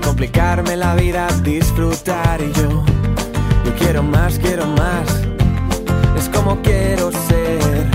complicarme la vida, disfrutar y yo, yo quiero más, quiero más, es como quiero ser,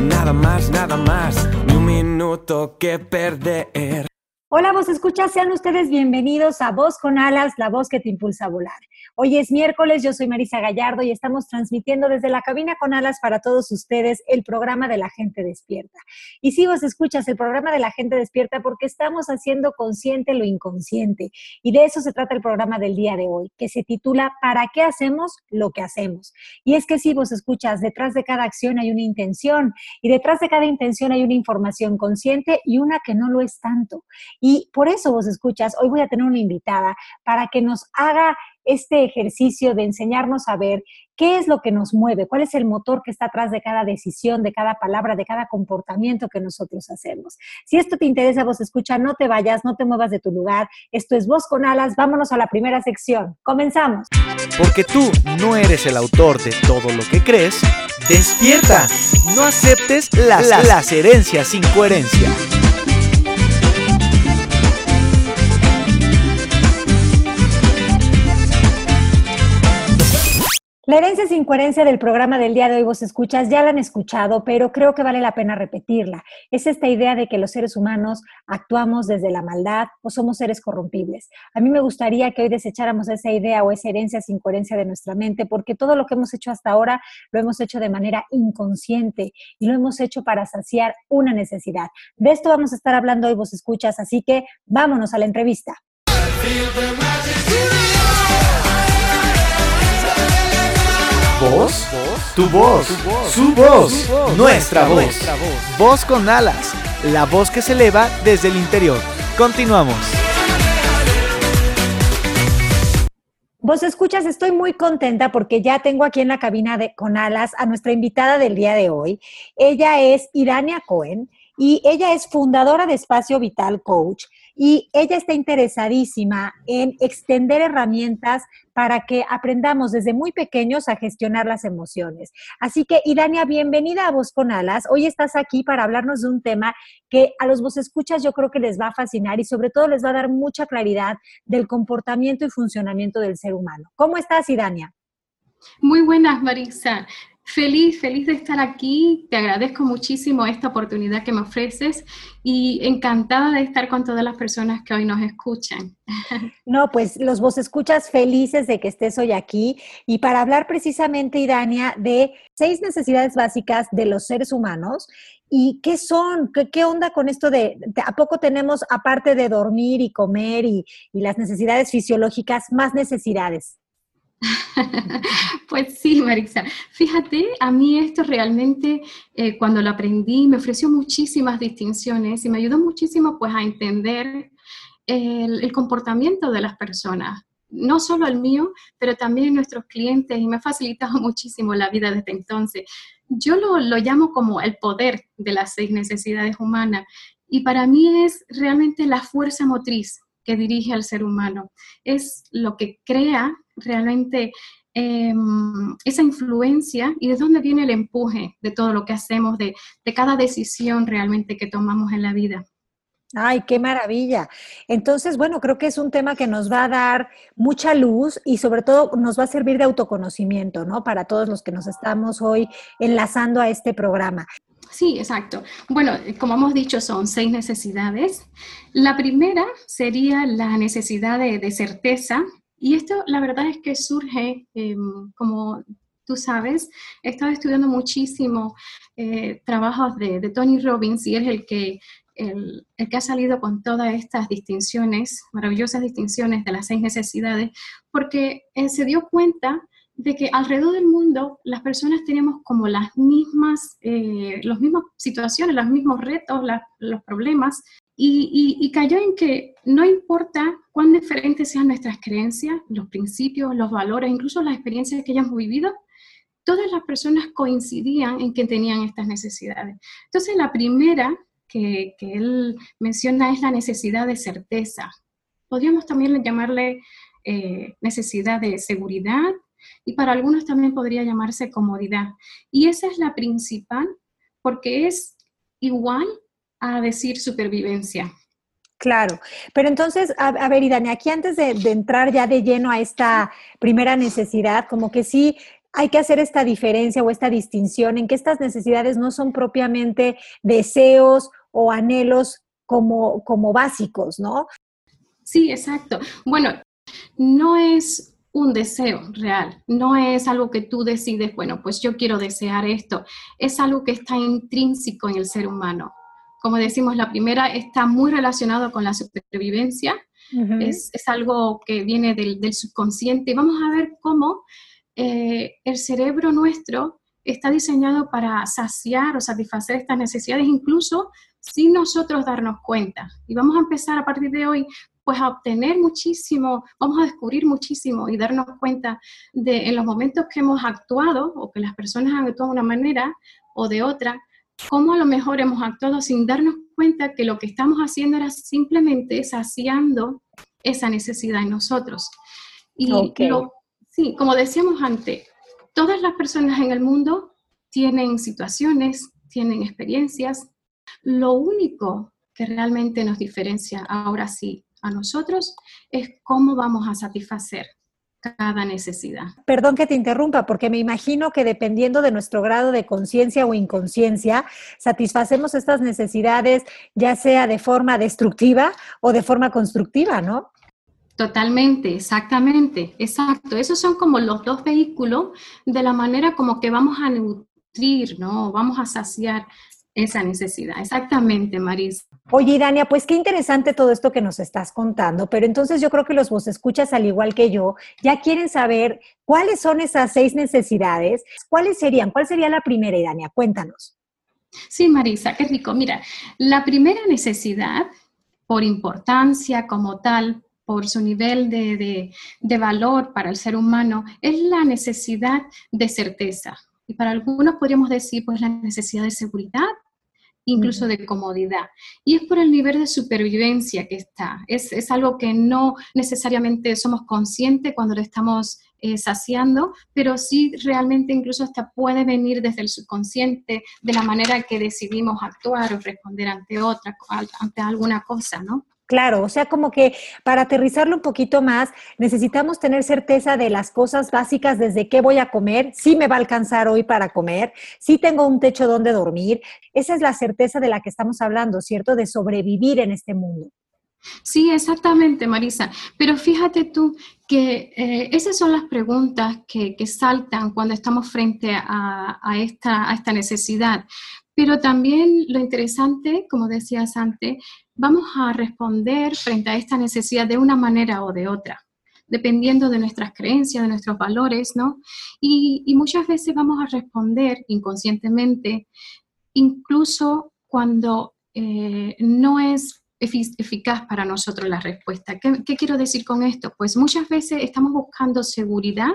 nada más, nada más, ni un minuto que perder. Hola, vos escuchas, sean ustedes bienvenidos a Voz con Alas, la voz que te impulsa a volar. Hoy es miércoles, yo soy Marisa Gallardo y estamos transmitiendo desde la cabina con alas para todos ustedes el programa de la gente despierta. Y si vos escuchas el programa de la gente despierta porque estamos haciendo consciente lo inconsciente. Y de eso se trata el programa del día de hoy, que se titula ¿Para qué hacemos lo que hacemos? Y es que si vos escuchas, detrás de cada acción hay una intención y detrás de cada intención hay una información consciente y una que no lo es tanto. Y por eso vos escuchas, hoy voy a tener una invitada para que nos haga este ejercicio de enseñarnos a ver qué es lo que nos mueve, cuál es el motor que está atrás de cada decisión, de cada palabra, de cada comportamiento que nosotros hacemos. Si esto te interesa, vos escucha, no te vayas, no te muevas de tu lugar. Esto es Voz con Alas. Vámonos a la primera sección. Comenzamos. Porque tú no eres el autor de todo lo que crees, despierta. No aceptes las, las herencias sin coherencia. La herencia sin coherencia del programa del día de hoy vos escuchas, ya la han escuchado, pero creo que vale la pena repetirla. Es esta idea de que los seres humanos actuamos desde la maldad o somos seres corrompibles. A mí me gustaría que hoy desecháramos esa idea o esa herencia sin coherencia de nuestra mente, porque todo lo que hemos hecho hasta ahora lo hemos hecho de manera inconsciente y lo hemos hecho para saciar una necesidad. De esto vamos a estar hablando hoy vos escuchas, así que vámonos a la entrevista. ¿Voz? Tu voz, su voz, nuestra voz. Voz con alas, la voz que se eleva desde el interior. Continuamos. Vos escuchas, estoy muy contenta porque ya tengo aquí en la cabina de con alas a nuestra invitada del día de hoy. Ella es Irania Cohen y ella es fundadora de Espacio Vital Coach y ella está interesadísima en extender herramientas para que aprendamos desde muy pequeños a gestionar las emociones. Así que, Idania, bienvenida a Voz con Alas. Hoy estás aquí para hablarnos de un tema que a los vos escuchas yo creo que les va a fascinar y sobre todo les va a dar mucha claridad del comportamiento y funcionamiento del ser humano. ¿Cómo estás, Idania? Muy buenas, Marisa. Feliz, feliz de estar aquí. Te agradezco muchísimo esta oportunidad que me ofreces y encantada de estar con todas las personas que hoy nos escuchan. No, pues los vos escuchas felices de que estés hoy aquí y para hablar precisamente, Idania, de seis necesidades básicas de los seres humanos ¿Y qué son? ¿Qué, onda con esto de, a poco tenemos, aparte de dormir y comer y, y las necesidades fisiológicas, más necesidades? Pues sí, Marisa. Fíjate, a mí esto realmente, eh, cuando lo aprendí, me ofreció muchísimas distinciones y me ayudó muchísimo pues a entender el, comportamiento de las personas. No solo el mío, pero también nuestros clientes y me ha facilitado muchísimo la vida desde entonces. Yo lo, lo llamo como el poder de las seis necesidades humanas y para mí es realmente la fuerza motriz que dirige al ser humano. Es lo que crea realmente em, esa influencia y de dónde viene el empuje de todo lo que hacemos, de, de cada decisión realmente que tomamos en la vida. Ay, qué maravilla. Entonces, bueno, creo que es un tema que nos va a dar mucha luz y sobre todo nos va a servir de autoconocimiento, ¿no? Para todos los que nos estamos hoy enlazando a este programa. Sí, exacto. Bueno, como hemos dicho, son seis necesidades. La primera sería la necesidad de, certeza. Y esto, la verdad es que surge, em, como tú sabes, he estado estudiando muchísimo eh, trabajos de, Tony Robbins y es el que, el, que ha salido con todas estas distinciones, maravillosas distinciones de las seis necesidades, porque eh, se dio cuenta de que alrededor del mundo las personas tenemos como las mismas, eh, mismas situaciones, los mismos retos, los problemas, y, cayó en que no importa cuán diferentes sean nuestras creencias, los principios, los valores, incluso las experiencias que hayamos vivido, todas las personas coincidían en que tenían estas necesidades. Entonces, la primera que, él menciona es la necesidad de certeza. Podríamos también llamarle eh, necesidad de seguridad y para algunos también podría llamarse comodidad. Y esa es la principal porque es igual a decir supervivencia. Claro, pero entonces, a, ver, Idane, aquí antes de, entrar ya de lleno a esta primera necesidad, como que sí hay que hacer esta diferencia o esta distinción en que estas necesidades no son propiamente deseos o anhelos como, como básicos, ¿no? Sí, exacto. Bueno, no es un deseo real, no es algo que tú decides, bueno, pues yo quiero desear esto, es algo que está intrínseco en el ser humano. Como decimos, la primera está muy relacionado con la supervivencia, es, algo que viene del, subconsciente. Vamos a ver cómo eh, el cerebro nuestro está diseñado para saciar o satisfacer estas necesidades, incluso sin nosotros darnos cuenta. Y vamos a empezar a partir de hoy pues a obtener muchísimo, vamos a descubrir muchísimo y darnos cuenta de en los momentos que hemos actuado o que las personas han actuado de una manera o de otra, cómo a lo mejor hemos actuado sin darnos cuenta que lo que estamos haciendo era simplemente saciando esa necesidad en nosotros. Y sí, como decíamos antes, todas las personas en el mundo tienen situaciones, tienen experiencias. Lo único que realmente nos diferencia ahora sí a nosotros es cómo vamos a satisfacer cada necesidad. Perdón que te interrumpa, porque me imagino que dependiendo de nuestro grado de conciencia o inconsciencia, satisfacemos estas necesidades ya sea de forma destructiva o de forma constructiva, ¿no? Totalmente, exactamente, exacto. Esos son como los dos vehículos de la manera como que vamos a nutrir, ¿no? Vamos a saciar esa necesidad. Exactamente, Maris. Oye, Dania, pues qué interesante todo esto que nos estás contando, pero entonces yo creo que los vos escuchas al igual que yo, ya quieren saber cuáles son esas seis necesidades, cuáles serían, cuál sería la primera, Dania, cuéntanos. Sí, Marisa, qué rico. Mira, la primera necesidad, por importancia como tal, por su nivel de, de valor para el ser humano, es la necesidad de certeza. Y para algunos podríamos decir, pues, la necesidad de seguridad, incluso de comodidad. Y es por el nivel de supervivencia que está. Es, es algo que no necesariamente somos conscientes cuando lo estamos eh, saciando, pero sí realmente incluso hasta puede venir desde el subconsciente de la manera que decidimos actuar o responder ante otra, ante alguna cosa, ¿no? Claro, o sea, como que para aterrizarlo un poquito más, necesitamos tener certeza de las cosas básicas, desde qué voy a comer, si me va a alcanzar hoy para comer, si tengo un techo donde dormir. Esa es la certeza de la que estamos hablando, ¿cierto? De sobrevivir en este mundo. Sí, exactamente, Marisa. Pero fíjate tú que eh, esas son las preguntas que, saltan cuando estamos frente a, esta, a esta necesidad. Pero también lo interesante, como decías antes, vamos a responder frente a esta necesidad de una manera o de otra, dependiendo de nuestras creencias, de nuestros valores, ¿no? Y, muchas veces vamos a responder inconscientemente, incluso cuando eh, no es eficaz para nosotros la respuesta. ¿Qué, ¿Qué quiero decir con esto? Pues muchas veces estamos buscando seguridad,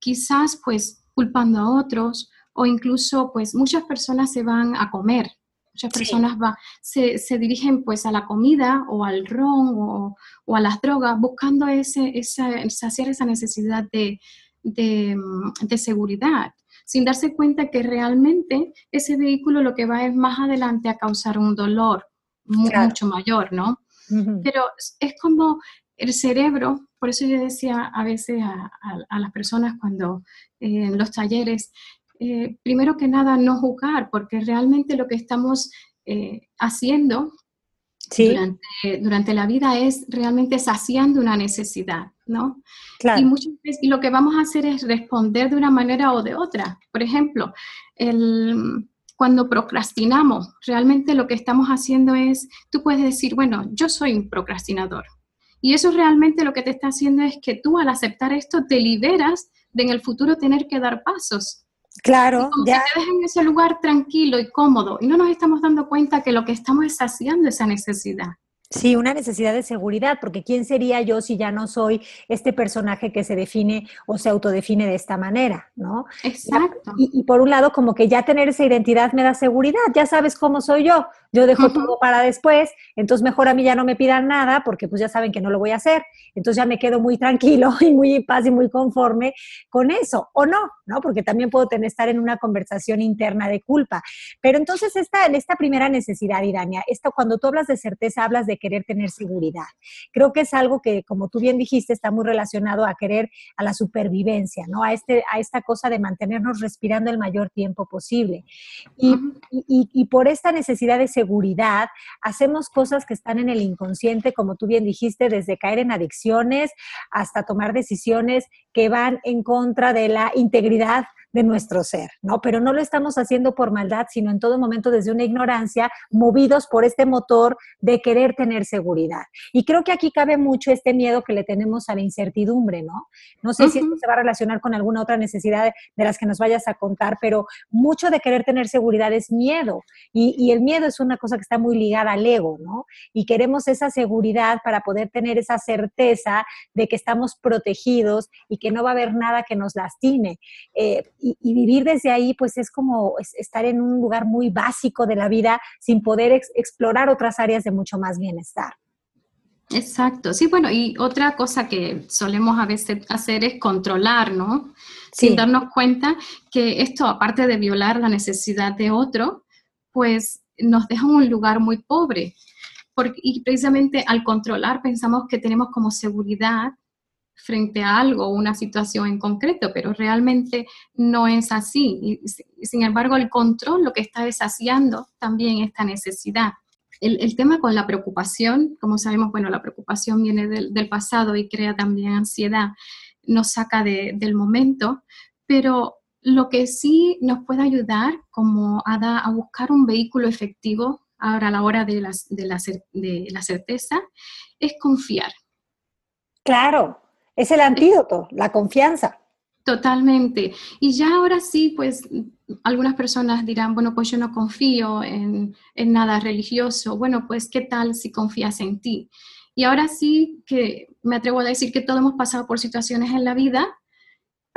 quizás pues culpando a otros o incluso pues muchas personas se van a comer Muchas personas va, se, se, dirigen pues a la comida o al ron o, o a las drogas buscando ese, esa, saciar esa necesidad de, de, de, seguridad, sin darse cuenta que realmente ese vehículo lo que va es más adelante a causar un dolor mucho mayor, ¿no? Pero es como el cerebro, por eso yo decía a veces a, a, las personas cuando eh, en los talleres, eh, primero que nada, no juzgar, porque realmente lo que estamos eh, haciendo durante, la vida es realmente saciando una necesidad, ¿no? Y, muchas veces, y lo que vamos a hacer es responder de una manera o de otra. Por ejemplo, cuando procrastinamos, realmente lo que estamos haciendo es, tú puedes decir, bueno, yo soy un procrastinador. Y eso realmente lo que te está haciendo es que tú al aceptar esto te liberas de en el futuro tener que dar pasos Claro, como ya. te en ese lugar tranquilo y cómodo y no nos estamos dando cuenta que lo que estamos es saciando esa necesidad. Sí, una necesidad de seguridad, porque ¿quién sería yo si ya no soy este personaje que se define o se autodefine de esta manera, ¿no? Exacto. Y, por un lado, como que ya tener esa identidad me da seguridad, ya sabes cómo soy yo, yo dejo todo para después, entonces mejor a mí ya no me pidan nada porque pues ya saben que no lo voy a hacer, entonces ya me quedo muy tranquilo y muy en paz y muy conforme con eso, o no, ¿no? Porque también puedo tener, estar en una conversación interna de culpa. Pero entonces esta, esta primera necesidad, Irania, esto, cuando tú hablas de certeza, hablas de querer tener seguridad. Creo que es algo que, como tú bien dijiste, está muy relacionado a querer a la supervivencia, ¿no? A, este, a esta cosa de mantenernos respirando el mayor tiempo posible. Y, y, por esta necesidad de seguridad, hacemos cosas que están en el inconsciente, como tú bien dijiste, desde caer en adicciones hasta tomar decisiones que van en contra de la integridad de nuestro ser, ¿no? Pero no lo estamos haciendo por maldad, sino en todo momento desde una ignorancia, movidos por este motor de querer tener seguridad. Y creo que aquí cabe mucho este miedo que le tenemos a la incertidumbre, ¿no? No sé si esto se va a relacionar con alguna otra necesidad de las que nos vayas a contar, pero mucho de querer tener seguridad es miedo. Y, y el miedo es una cosa que está muy ligada al ego, ¿no? Y queremos esa seguridad para poder tener esa certeza de que estamos protegidos y que no va a haber nada que nos lastime. Eh, y, vivir desde ahí, pues es como estar en un lugar muy básico de la vida sin poder explorar otras áreas de mucho más bienestar. Exacto, sí, bueno, y otra cosa que solemos a veces hacer es controlar, ¿no? Sin darnos cuenta que esto, aparte de violar la necesidad de otro, pues nos deja en un lugar muy pobre. Porque, y precisamente al controlar pensamos que tenemos como seguridad frente a algo, una situación en concreto, pero realmente no es así. Sin embargo, el control lo que está deshaciendo también esta necesidad. El, tema con la preocupación, como sabemos, bueno, la preocupación viene del, pasado y crea también ansiedad, nos saca del momento, pero lo que sí nos puede ayudar como a, a buscar un vehículo efectivo ahora a la hora de de la certeza es confiar. Claro, es el antídoto, la confianza. Totalmente. Y ya ahora sí, pues algunas personas dirán, bueno, pues yo no confío en, nada religioso. Bueno, pues ¿qué tal si confías en ti? Y ahora sí que me atrevo a decir que todos hemos pasado por situaciones en la vida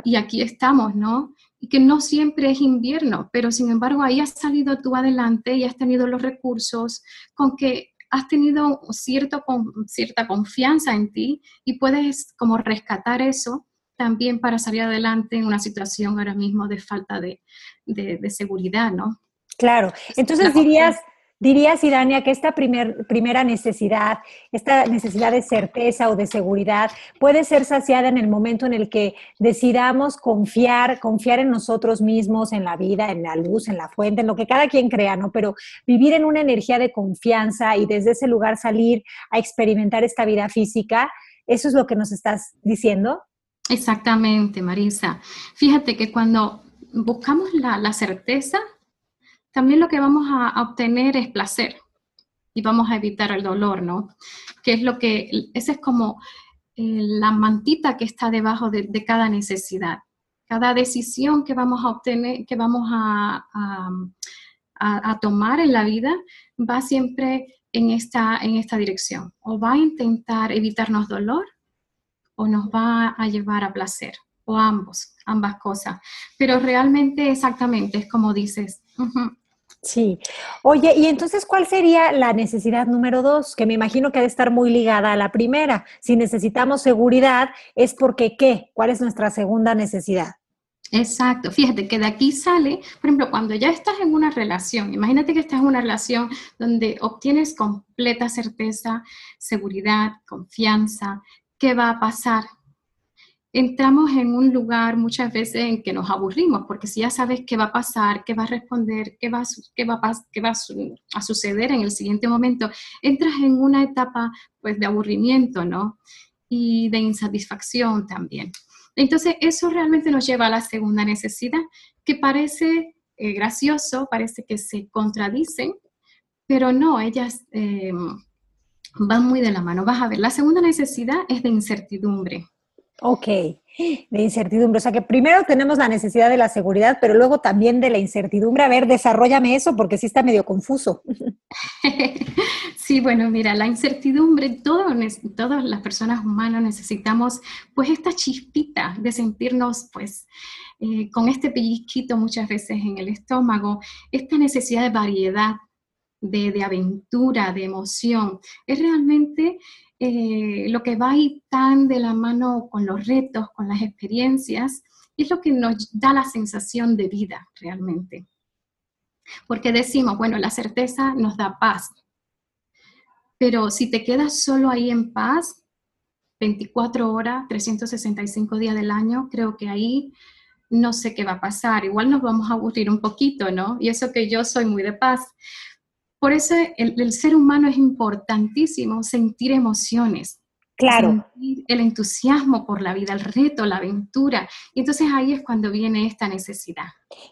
y aquí estamos, ¿no? Y que no siempre es invierno, pero sin embargo ahí has salido tú adelante y has tenido los recursos con que has tenido cierto, cierta confianza en ti y puedes como rescatar eso también para salir adelante en una situación ahora mismo de falta de, seguridad, ¿no? Claro, entonces dirías, Dirías, Irania, que esta primer, primera necesidad, esta necesidad de certeza o de seguridad, puede ser saciada en el momento en el que decidamos confiar, confiar en nosotros mismos, en la vida, en la luz, en la fuente, en lo que cada quien crea, ¿no? Pero vivir en una energía de confianza y desde ese lugar salir a experimentar esta vida física, ¿eso es lo que nos estás diciendo? Exactamente, Marisa. Fíjate que cuando buscamos la, la certeza, también lo que vamos a, obtener es placer y vamos a evitar el dolor, ¿no? Que es lo que, esa es como eh, la mantita que está debajo de, cada necesidad. Cada decisión que vamos a obtener, que vamos a, tomar en la vida, va siempre en esta, en esta dirección. O va a intentar evitarnos dolor o nos va a llevar a placer, o ambos, ambas cosas. Pero realmente exactamente es como dices, Sí. Oye, y entonces, ¿cuál sería la necesidad número dos? Que me imagino que ha de estar muy ligada a la primera. Si necesitamos seguridad, es porque ¿qué? ¿Cuál es nuestra segunda necesidad? Exacto, fíjate que de aquí sale, por ejemplo, cuando ya estás en una relación, imagínate que estás en una relación donde obtienes completa certeza, seguridad, confianza, ¿qué va a pasar? Entramos en un lugar muchas veces en que nos aburrimos, porque si ya sabes qué va a pasar, qué va a responder, qué va, qué va, qué va a suceder en el siguiente momento, entras en una etapa pues de aburrimiento, ¿no? Y de insatisfacción también. Entonces, eso realmente nos lleva a la segunda necesidad, que parece eh, gracioso, parece que se contradicen, pero no, ellas em, van muy de la mano. Vas a ver, la segunda necesidad es de incertidumbre Ok, de incertidumbre. O sea que primero tenemos la necesidad de la seguridad, pero luego también de la incertidumbre. A ver, desarrollame eso porque sí está medio confuso. Sí, bueno, mira, la incertidumbre, todas las personas humanas necesitamos pues esta chispita de sentirnos pues eh, con este pellizquito muchas veces en el estómago, esta necesidad de variedad, de, aventura, de emoción. Es realmente eh, lo que va ahí tan de la mano con los retos, con las experiencias, es lo que nos da la sensación de vida realmente. Porque decimos, bueno, la certeza nos da paz, pero si te quedas solo ahí en paz, 24 horas, 365 días del año, creo que ahí no sé qué va a pasar. Igual nos vamos a aburrir un poquito, ¿no? Y eso que yo soy muy de paz. Por eso el, ser humano es importantísimo sentir emociones. Claro. Sentir el entusiasmo por la vida, el reto, la aventura. Y entonces ahí es cuando viene esta necesidad.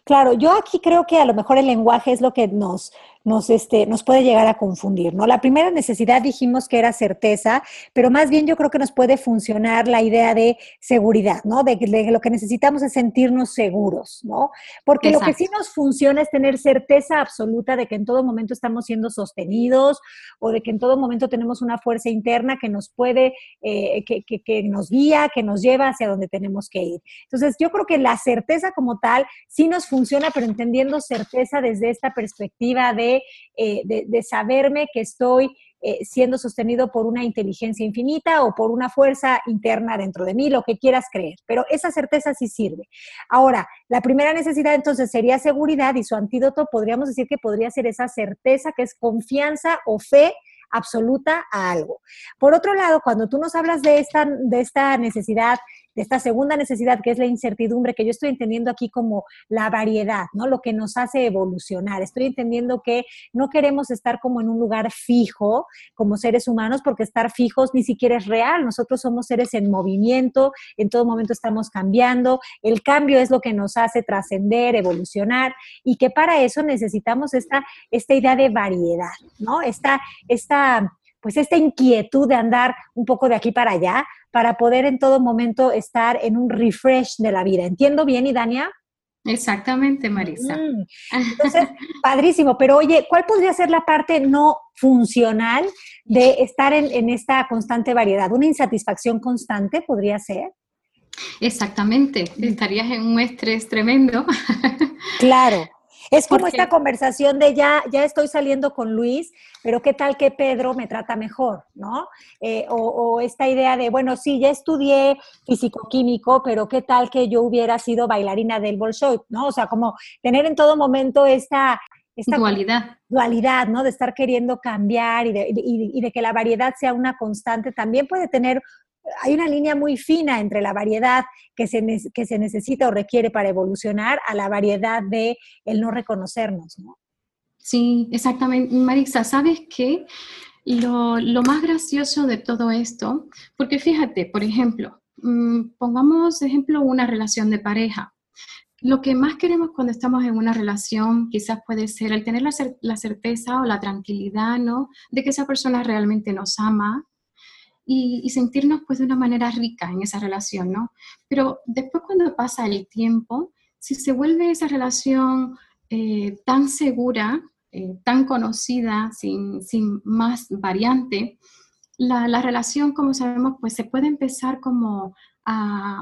Claro, yo aquí creo que a lo mejor el lenguaje es lo que nos, nos, este, nos puede llegar a confundir, ¿no? La primera necesidad dijimos que era certeza, pero más bien yo creo que nos puede funcionar la idea de seguridad, ¿no? De que lo que necesitamos es sentirnos seguros, ¿no? Porque lo que sí nos funciona es tener certeza absoluta de que en todo momento estamos siendo sostenidos o de que en todo momento tenemos una fuerza interna que nos puede, eh, que, que, que nos guía, que nos lleva hacia donde tenemos que ir. Entonces, yo creo que la certeza como tal sí nos funciona, pero entendiendo certeza desde esta perspectiva de eh, de, saberme que estoy eh, siendo sostenido por una inteligencia infinita o por una fuerza interna dentro de mí, lo que quieras creer, pero esa certeza sí sirve. Ahora, la primera necesidad entonces sería seguridad y su antídoto podríamos decir que podría ser esa certeza que es confianza o fe absoluta a algo. Por otro lado, cuando tú nos hablas de esta, de esta necesidad de esta segunda necesidad que es la incertidumbre, que yo estoy entendiendo aquí como la variedad, ¿no? Lo que nos hace evolucionar. Estoy entendiendo que no queremos estar como en un lugar fijo como seres humanos, porque estar fijos ni siquiera es real. Nosotros somos seres en movimiento, en todo momento estamos cambiando. El cambio es lo que nos hace trascender, evolucionar, y que para eso necesitamos esta, esta idea de variedad, ¿no? Esta, esta pues esta inquietud de andar un poco de aquí para allá para poder en todo momento estar en un refresh de la vida. ¿Entiendo bien, Idania? Exactamente, Marisa. Mm. Entonces, padrísimo, pero oye, ¿cuál podría ser la parte no funcional de estar en, en esta constante variedad? ¿Una insatisfacción constante podría ser? Exactamente, estarías en un estrés tremendo. Claro. Es como esta conversación de ya, ya estoy saliendo con Luis, pero qué tal que Pedro me trata mejor, ¿no? Eh, o, esta idea de, bueno, sí, ya estudié físico-químico, pero qué tal que yo hubiera sido bailarina del Bolshoi, ¿no? O sea, como tener en todo momento esta, esta dualidad. Dualidad, ¿no? De estar queriendo cambiar y de, y de, que la variedad sea una constante, también puede tener hay una línea muy fina entre la variedad que se, que se necesita o requiere para evolucionar a la variedad de el no reconocernos, ¿no? Sí, exactamente. Marisa, ¿sabes qué? Lo, lo, más gracioso de todo esto, porque fíjate, por ejemplo, mm, pongamos ejemplo una relación de pareja. Lo que más queremos cuando estamos en una relación quizás puede ser el tener la, la certeza o la tranquilidad, ¿no? De que esa persona realmente nos ama, y, sentirnos pues de una manera rica en esa relación, ¿no? Pero después cuando pasa el tiempo, si se vuelve esa relación eh, tan segura, eh, tan conocida, sin, sin más variante, la, la, relación, como sabemos, pues se puede empezar como a,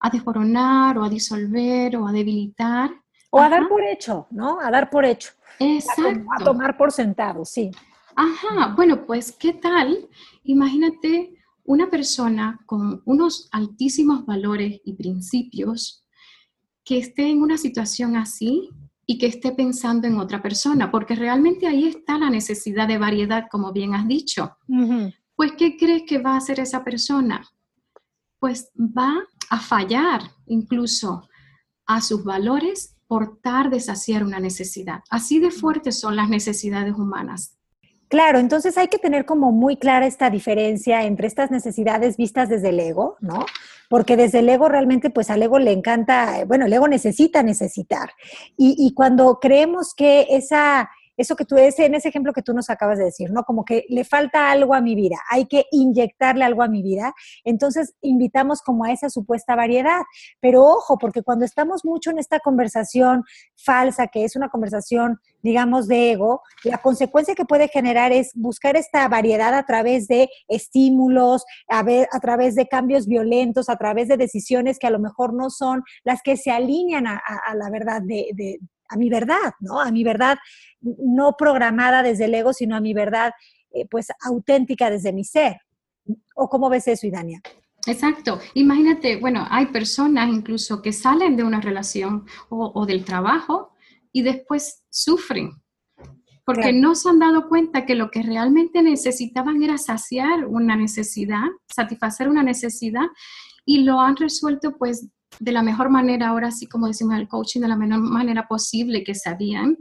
a desboronar o a disolver o a debilitar. O a dar por hecho, ¿no? A dar por hecho. Exacto. A, a tomar por sentado, sí. Ajá, bueno, pues ¿qué tal? Imagínate una persona con unos altísimos valores y principios que esté en una situación así y que esté pensando en otra persona, porque realmente ahí está la necesidad de variedad, como bien has dicho. Pues, ¿qué crees que va a hacer esa persona? Pues va a fallar incluso a sus valores por de saciar una necesidad. Así de fuertes son las necesidades humanas. Claro, entonces hay que tener como muy clara esta diferencia entre estas necesidades vistas desde el ego, ¿no? Porque desde el ego realmente, pues al ego le encanta, bueno, el ego necesita necesitar. Y, y cuando creemos que esa, eso que tú, ese, en ese ejemplo que tú nos acabas de decir, ¿no? Como que le falta algo a mi vida, hay que inyectarle algo a mi vida, entonces invitamos como a esa supuesta variedad. Pero ojo, porque cuando estamos mucho en esta conversación falsa, que es una conversación, digamos, de ego, la consecuencia que puede generar es buscar esta variedad a través de estímulos, a, a través de cambios violentos, a través de decisiones que a lo mejor no son las que se alinean a, la verdad de, a mi verdad, ¿no? A mi verdad no programada desde el ego, sino a mi verdad, eh, pues, auténtica desde mi ser. ¿O cómo ves eso, Idania? Exacto. Imagínate, bueno, hay personas incluso que salen de una relación o, del trabajo y después sufren porque no se han dado cuenta que lo que realmente necesitaban era saciar una necesidad, satisfacer una necesidad y lo han resuelto pues de la mejor manera, ahora sí como decimos el coaching, de la mejor manera posible que sabían,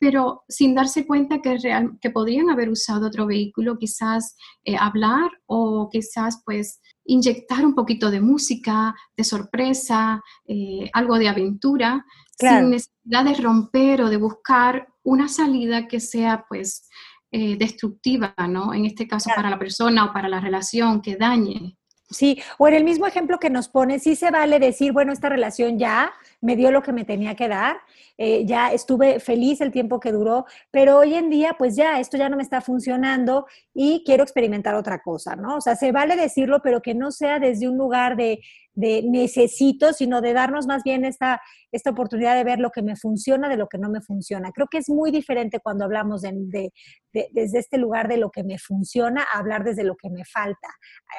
pero sin darse cuenta que, real, que podrían haber usado otro vehículo, quizás eh, hablar o quizás pues inyectar un poquito de música, de sorpresa, eh, algo de aventura, sin necesidad de romper o de buscar una salida que sea pues eh, destructiva, ¿no? En este caso para la persona o para la relación, que dañe. Sí, o en el mismo ejemplo que nos pone, sí se vale decir, bueno, esta relación ya me dio lo que me tenía que dar, eh, ya estuve feliz el tiempo que duró, pero hoy en día, pues ya, esto ya no me está funcionando y quiero experimentar otra cosa, ¿no? O sea, se vale decirlo, pero que no sea desde un lugar de, de necesito, sino de darnos más bien esta, esta oportunidad de ver lo que me funciona de lo que no me funciona. Creo que es muy diferente cuando hablamos de, desde este lugar de lo que me funciona a hablar desde lo que me falta.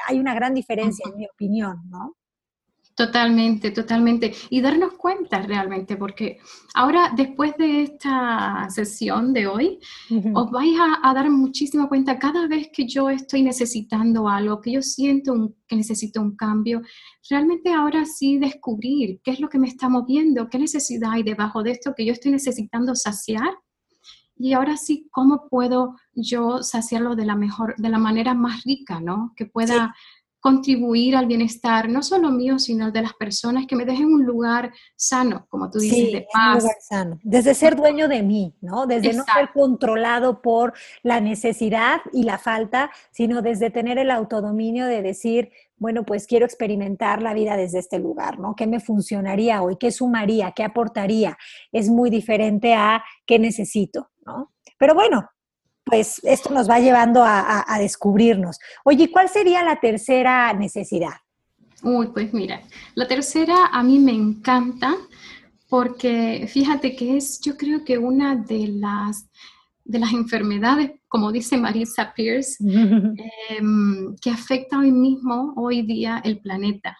Hay una gran diferencia, en mi opinión, ¿no? Totalmente, totalmente. Y darnos cuenta realmente, porque ahora después de esta sesión de hoy, os vais a, dar muchísima cuenta cada vez que yo estoy necesitando algo, que yo siento que necesito un cambio, realmente ahora sí descubrir qué es lo que me está moviendo, qué necesidad hay debajo de esto que yo estoy necesitando saciar. Y ahora sí, ¿cómo puedo yo saciarlo de la mejor, de la manera más rica, ¿no? Que pueda contribuir al bienestar, no solo mío, sino de las personas, que me dejen un lugar sano, como tú dices, de paz. Un lugar sano. Desde ser dueño de mí, ¿no? Desde no ser controlado por la necesidad y la falta, sino desde tener el autodominio de decir, bueno, pues quiero experimentar la vida desde este lugar, ¿no? ¿Qué me funcionaría hoy? ¿Qué sumaría? ¿Qué aportaría? Es muy diferente a qué necesito, ¿no? Pero bueno, pues esto nos va llevando a, descubrirnos. Oye, ¿cuál sería la tercera necesidad? Uy, pues mira, la tercera a mí me encanta porque fíjate que es, yo creo que una de las, de las enfermedades, como dice Marisa Pierce, em, que afecta hoy mismo, hoy día, el planeta.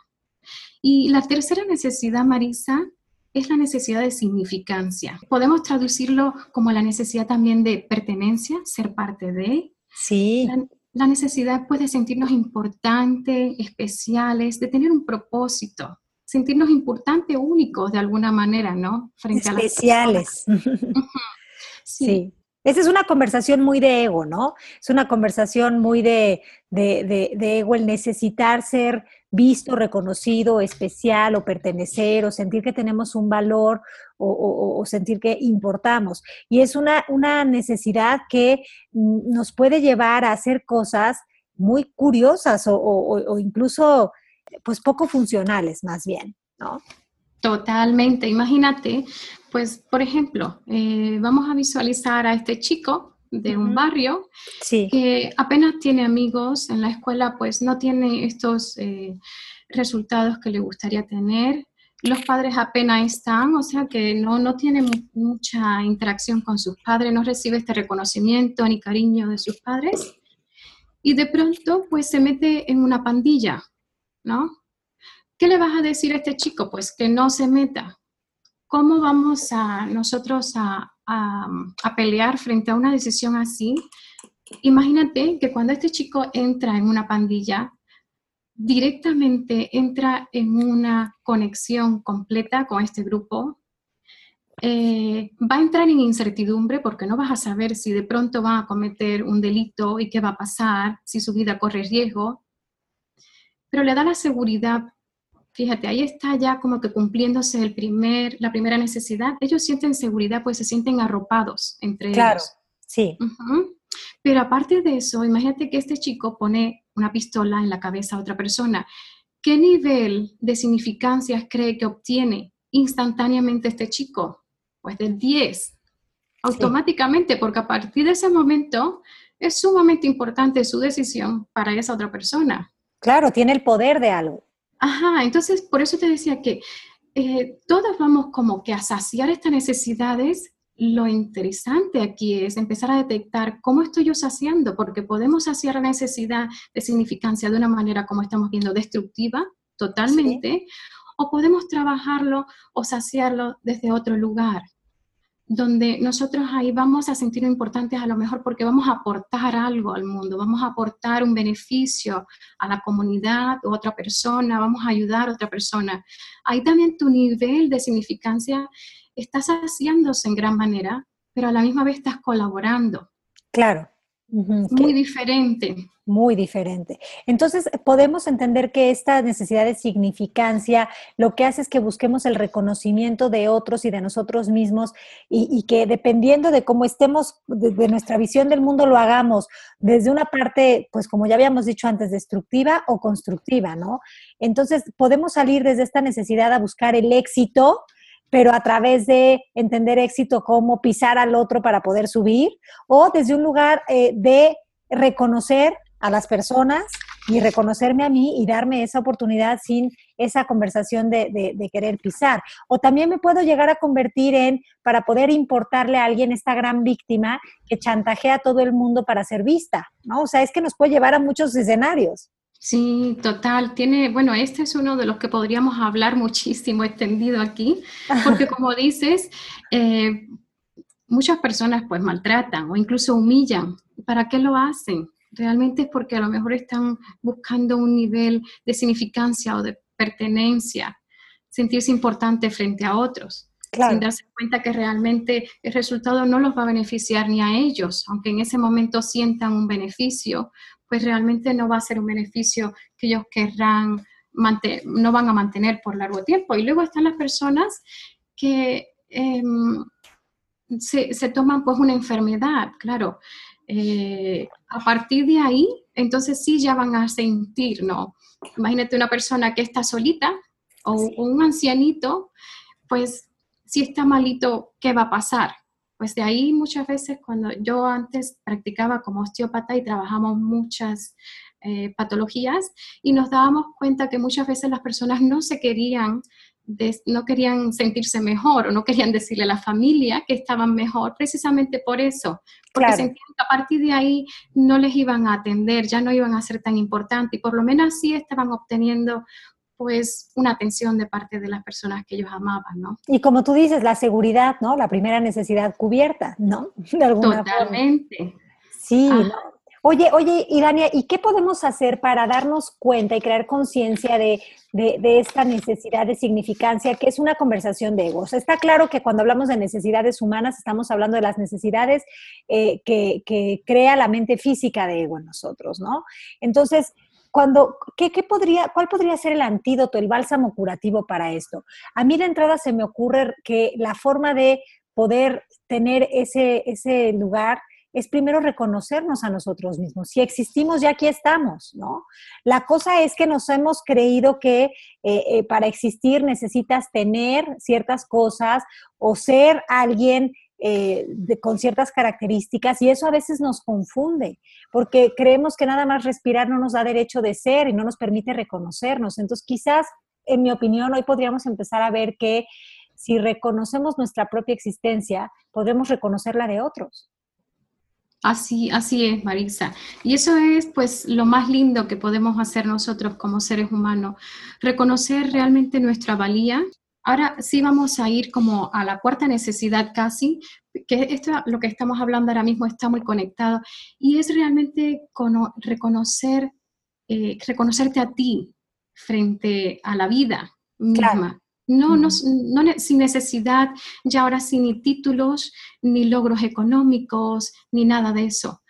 Y la tercera necesidad, Marisa, es la necesidad de significancia. Podemos traducirlo como la necesidad también de pertenencia, ser parte de. Sí. La, necesidad pues, de sentirnos importantes, especiales, de tener un propósito, sentirnos importantes, únicos de alguna manera, ¿no? Frente especiales. A las sí. Esa es una conversación muy de ego, ¿no? Es una conversación muy de, de, de, ego, el necesitar ser visto, reconocido, especial o pertenecer o sentir que tenemos un valor o, sentir que importamos. Y es una, una necesidad que nos puede llevar a hacer cosas muy curiosas o, incluso pues poco funcionales más bien, ¿no? Totalmente. Imagínate, pues, por ejemplo, eh, vamos a visualizar a este chico de un barrio que apenas tiene amigos en la escuela, pues no tiene estos eh, resultados que le gustaría tener. Los padres apenas están, o sea que no, no tiene mucha interacción con sus padres, no recibe este reconocimiento ni cariño de sus padres. Y de pronto, pues se mete en una pandilla, ¿no? ¿Qué le vas a decir a este chico? Pues que no se meta. ¿Cómo vamos nosotros a, pelear frente a una decisión así? Imagínate que cuando este chico entra en una pandilla, directamente entra en una conexión completa con este grupo, eh, va a entrar en incertidumbre porque no vas a saber si de pronto va a cometer un delito y qué va a pasar, si su vida corre riesgo, pero le da la seguridad Fíjate, ahí está ya como que cumpliéndose el primer, la primera necesidad. Ellos sienten seguridad, pues se sienten arropados entre claro, ellos. sí. Pero aparte de eso, imagínate que este chico pone una pistola en la cabeza a otra persona. ¿Qué nivel de significancias cree que obtiene instantáneamente este chico? Pues del 10, automáticamente, porque a partir de ese momento es sumamente importante su decisión para esa otra persona. Claro, tiene el poder de algo. Ajá, entonces por eso te decía que eh, todos vamos como que a saciar estas necesidades. Lo interesante aquí es empezar a detectar cómo estoy yo saciando, porque podemos saciar la necesidad de significancia de una manera, como estamos viendo, destructiva totalmente, o podemos trabajarlo o saciarlo desde otro lugar donde nosotros ahí vamos a sentir importantes a lo mejor porque vamos a aportar algo al mundo, vamos a aportar un beneficio a la comunidad o a otra persona, vamos a ayudar a otra persona. Ahí también tu nivel de significancia está haciéndose en gran manera, pero a la misma vez estás colaborando. Claro. Muy diferente muy diferente. Entonces, podemos entender que esta necesidad de significancia lo que hace es que busquemos el reconocimiento de otros y de nosotros mismos y, que dependiendo de cómo estemos, de, nuestra visión del mundo, lo hagamos desde una parte, pues como ya habíamos dicho antes, destructiva o constructiva, ¿no? Entonces, podemos salir desde esta necesidad a buscar el éxito pero a través de entender éxito como pisar al otro para poder subir, o desde un lugar eh, de reconocer a las personas y reconocerme a mí y darme esa oportunidad sin esa conversación de, querer pisar. O también me puedo llegar a convertir en, para poder importarle a alguien esta gran víctima que chantajea a todo el mundo para ser vista, ¿no? O sea, es que nos puede llevar a muchos escenarios. Sí, total. Tiene, bueno, este es uno de los que podríamos hablar muchísimo extendido aquí, porque como dices, eh, muchas personas pues maltratan o incluso humillan. ¿Para qué lo hacen? realmente es porque a lo mejor están buscando un nivel de significancia o de pertenencia, sentirse importante frente a otros, sin darse cuenta que realmente el resultado no los va a beneficiar ni a ellos, aunque en ese momento sientan un beneficio, pues realmente no va a ser un beneficio que ellos querrán no van a mantener por largo tiempo. Y luego están las personas que em, se, se, toman pues una enfermedad, claro. Eh, a partir de ahí, entonces sí ya van a sentir, ¿no? Imagínate una persona que está solita o, un ancianito, pues si está malito, ¿qué va a pasar? Pues de ahí muchas veces cuando yo antes practicaba como osteópata y trabajamos muchas eh, patologías y nos dábamos cuenta que muchas veces las personas no se querían no querían sentirse mejor o no querían decirle a la familia que estaban mejor, precisamente por eso, porque sentían que a partir de ahí no les iban a atender, ya no iban a ser tan importantes y por lo menos así estaban obteniendo pues una atención de parte de las personas que ellos amaban, ¿no? Y como tú dices, la seguridad, ¿no? La primera necesidad cubierta, ¿no? De alguna Totalmente. Sí, Oye, oye, Irania, ¿y qué podemos hacer para darnos cuenta y crear conciencia de, esta necesidad de significancia, que es una conversación de egos? Está claro que cuando hablamos de necesidades humanas estamos hablando de las necesidades eh, que, crea la mente física de ego en nosotros, ¿no? Entonces, cuando, ¿qué, podría, ¿cuál podría ser el antídoto, el bálsamo curativo para esto? A mí de entrada se me ocurre que la forma de poder tener ese, ese lugar es primero reconocernos a nosotros mismos. Si existimos, ya aquí estamos, ¿no? La cosa es que nos hemos creído que eh, eh, para existir necesitas tener ciertas cosas o ser alguien eh, con ciertas características y eso a veces nos confunde porque creemos que nada más respirar no nos da derecho de ser y no nos permite reconocernos. Entonces, quizás, en mi opinión, hoy podríamos empezar a ver que si reconocemos nuestra propia existencia, podremos reconocer la de otros. Así, así es, Marisa. Y eso es pues lo más lindo que podemos hacer nosotros como seres humanos, reconocer realmente nuestra valía. Ahora sí vamos a ir como a la cuarta necesidad casi, que esto lo que estamos hablando ahora mismo está muy conectado, y es realmente reconocer, eh, reconocerte a ti frente a la vida misma. No, no, sin necesidad, ya ahora sin ni títulos, ni logros económicos, ni nada de eso.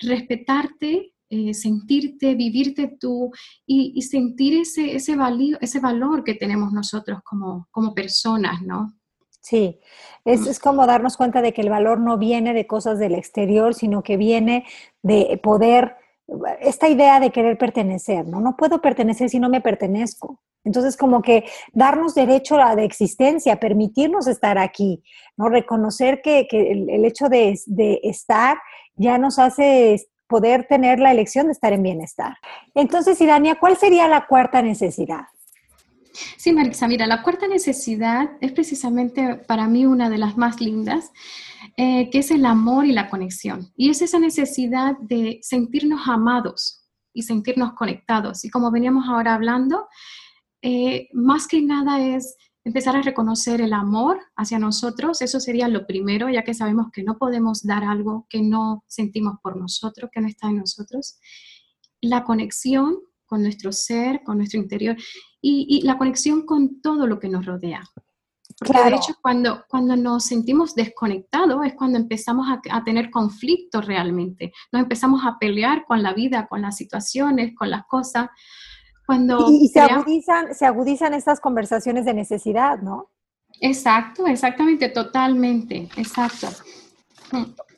Respetarte eh, sentirte, vivirte tú y, sentir ese, ese, ese valor que tenemos nosotros como, como personas, ¿no? Sí, es, es, como darnos cuenta de que el valor no viene de cosas del exterior, sino que viene de poder, esta idea de querer pertenecer, ¿no? No puedo pertenecer si no me pertenezco. Entonces, como que darnos derecho a de existencia, permitirnos estar aquí, ¿no? Reconocer que, el, hecho de, de, estar ya nos hace poder tener la elección de estar en bienestar. Entonces, Irania, ¿cuál sería la cuarta necesidad? Sí, Marisa, mira, la cuarta necesidad es precisamente para mí una de las más lindas, eh, que es el amor y la conexión. Y es esa necesidad de sentirnos amados y sentirnos conectados. Y como veníamos ahora hablando, eh, más que nada es empezar a reconocer el amor hacia nosotros, eso sería lo primero, ya que sabemos que no podemos dar algo que no sentimos por nosotros, que no está en nosotros. La conexión con nuestro ser, con nuestro interior y, la conexión con todo lo que nos rodea. Porque de hecho cuando, cuando nos sentimos desconectados es cuando empezamos a, tener conflictos realmente, nos empezamos a pelear con la vida, con las situaciones, con las cosas. Cuando y, se, agudizan, se agudizan estas conversaciones de necesidad, ¿no? Exacto, exactamente, totalmente, exacto.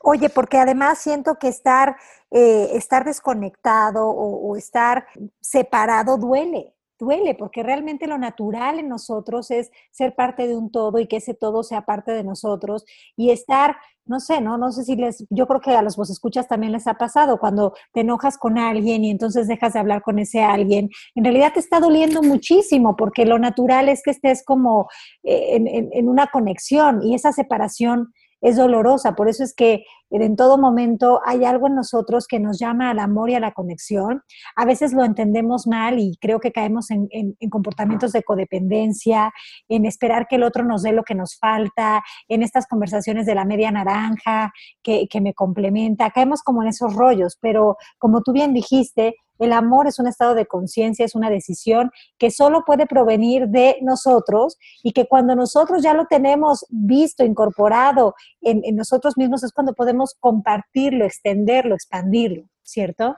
Oye, porque además siento que estar, eh, estar desconectado o, estar separado duele duele porque realmente lo natural en nosotros es ser parte de un todo y que ese todo sea parte de nosotros y estar, no sé, no, no sé si les, yo creo que a los vos escuchas también les ha pasado cuando te enojas con alguien y entonces dejas de hablar con ese alguien, en realidad te está doliendo muchísimo porque lo natural es que estés como eh, en, en una conexión y esa separación es dolorosa. Por eso es que en todo momento hay algo en nosotros que nos llama al amor y a la conexión. A veces lo entendemos mal y creo que caemos en, comportamientos de codependencia, en esperar que el otro nos dé lo que nos falta, en estas conversaciones de la media naranja que, que me complementa. Caemos como en esos rollos, pero como tú bien dijiste, el amor es un estado de conciencia, es una decisión que solo puede provenir de nosotros y que cuando nosotros ya lo tenemos visto, incorporado en, nosotros mismos es cuando podemos compartirlo, extenderlo, expandirlo, ¿cierto?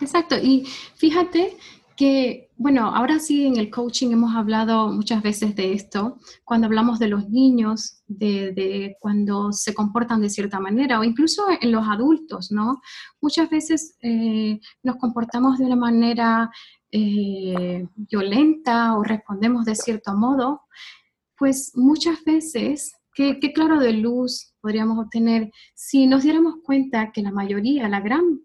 Exacto. Y fíjate bueno, ahora sí en el coaching hemos hablado muchas veces de esto, cuando hablamos de los niños, de, cuando se comportan de cierta manera, o incluso en los adultos, ¿no? Muchas veces eh, nos comportamos de una manera eh, violenta o respondemos de cierto modo, pues muchas veces ¿Qué, claro de luz podríamos obtener si nos diéramos cuenta que la mayoría, la gran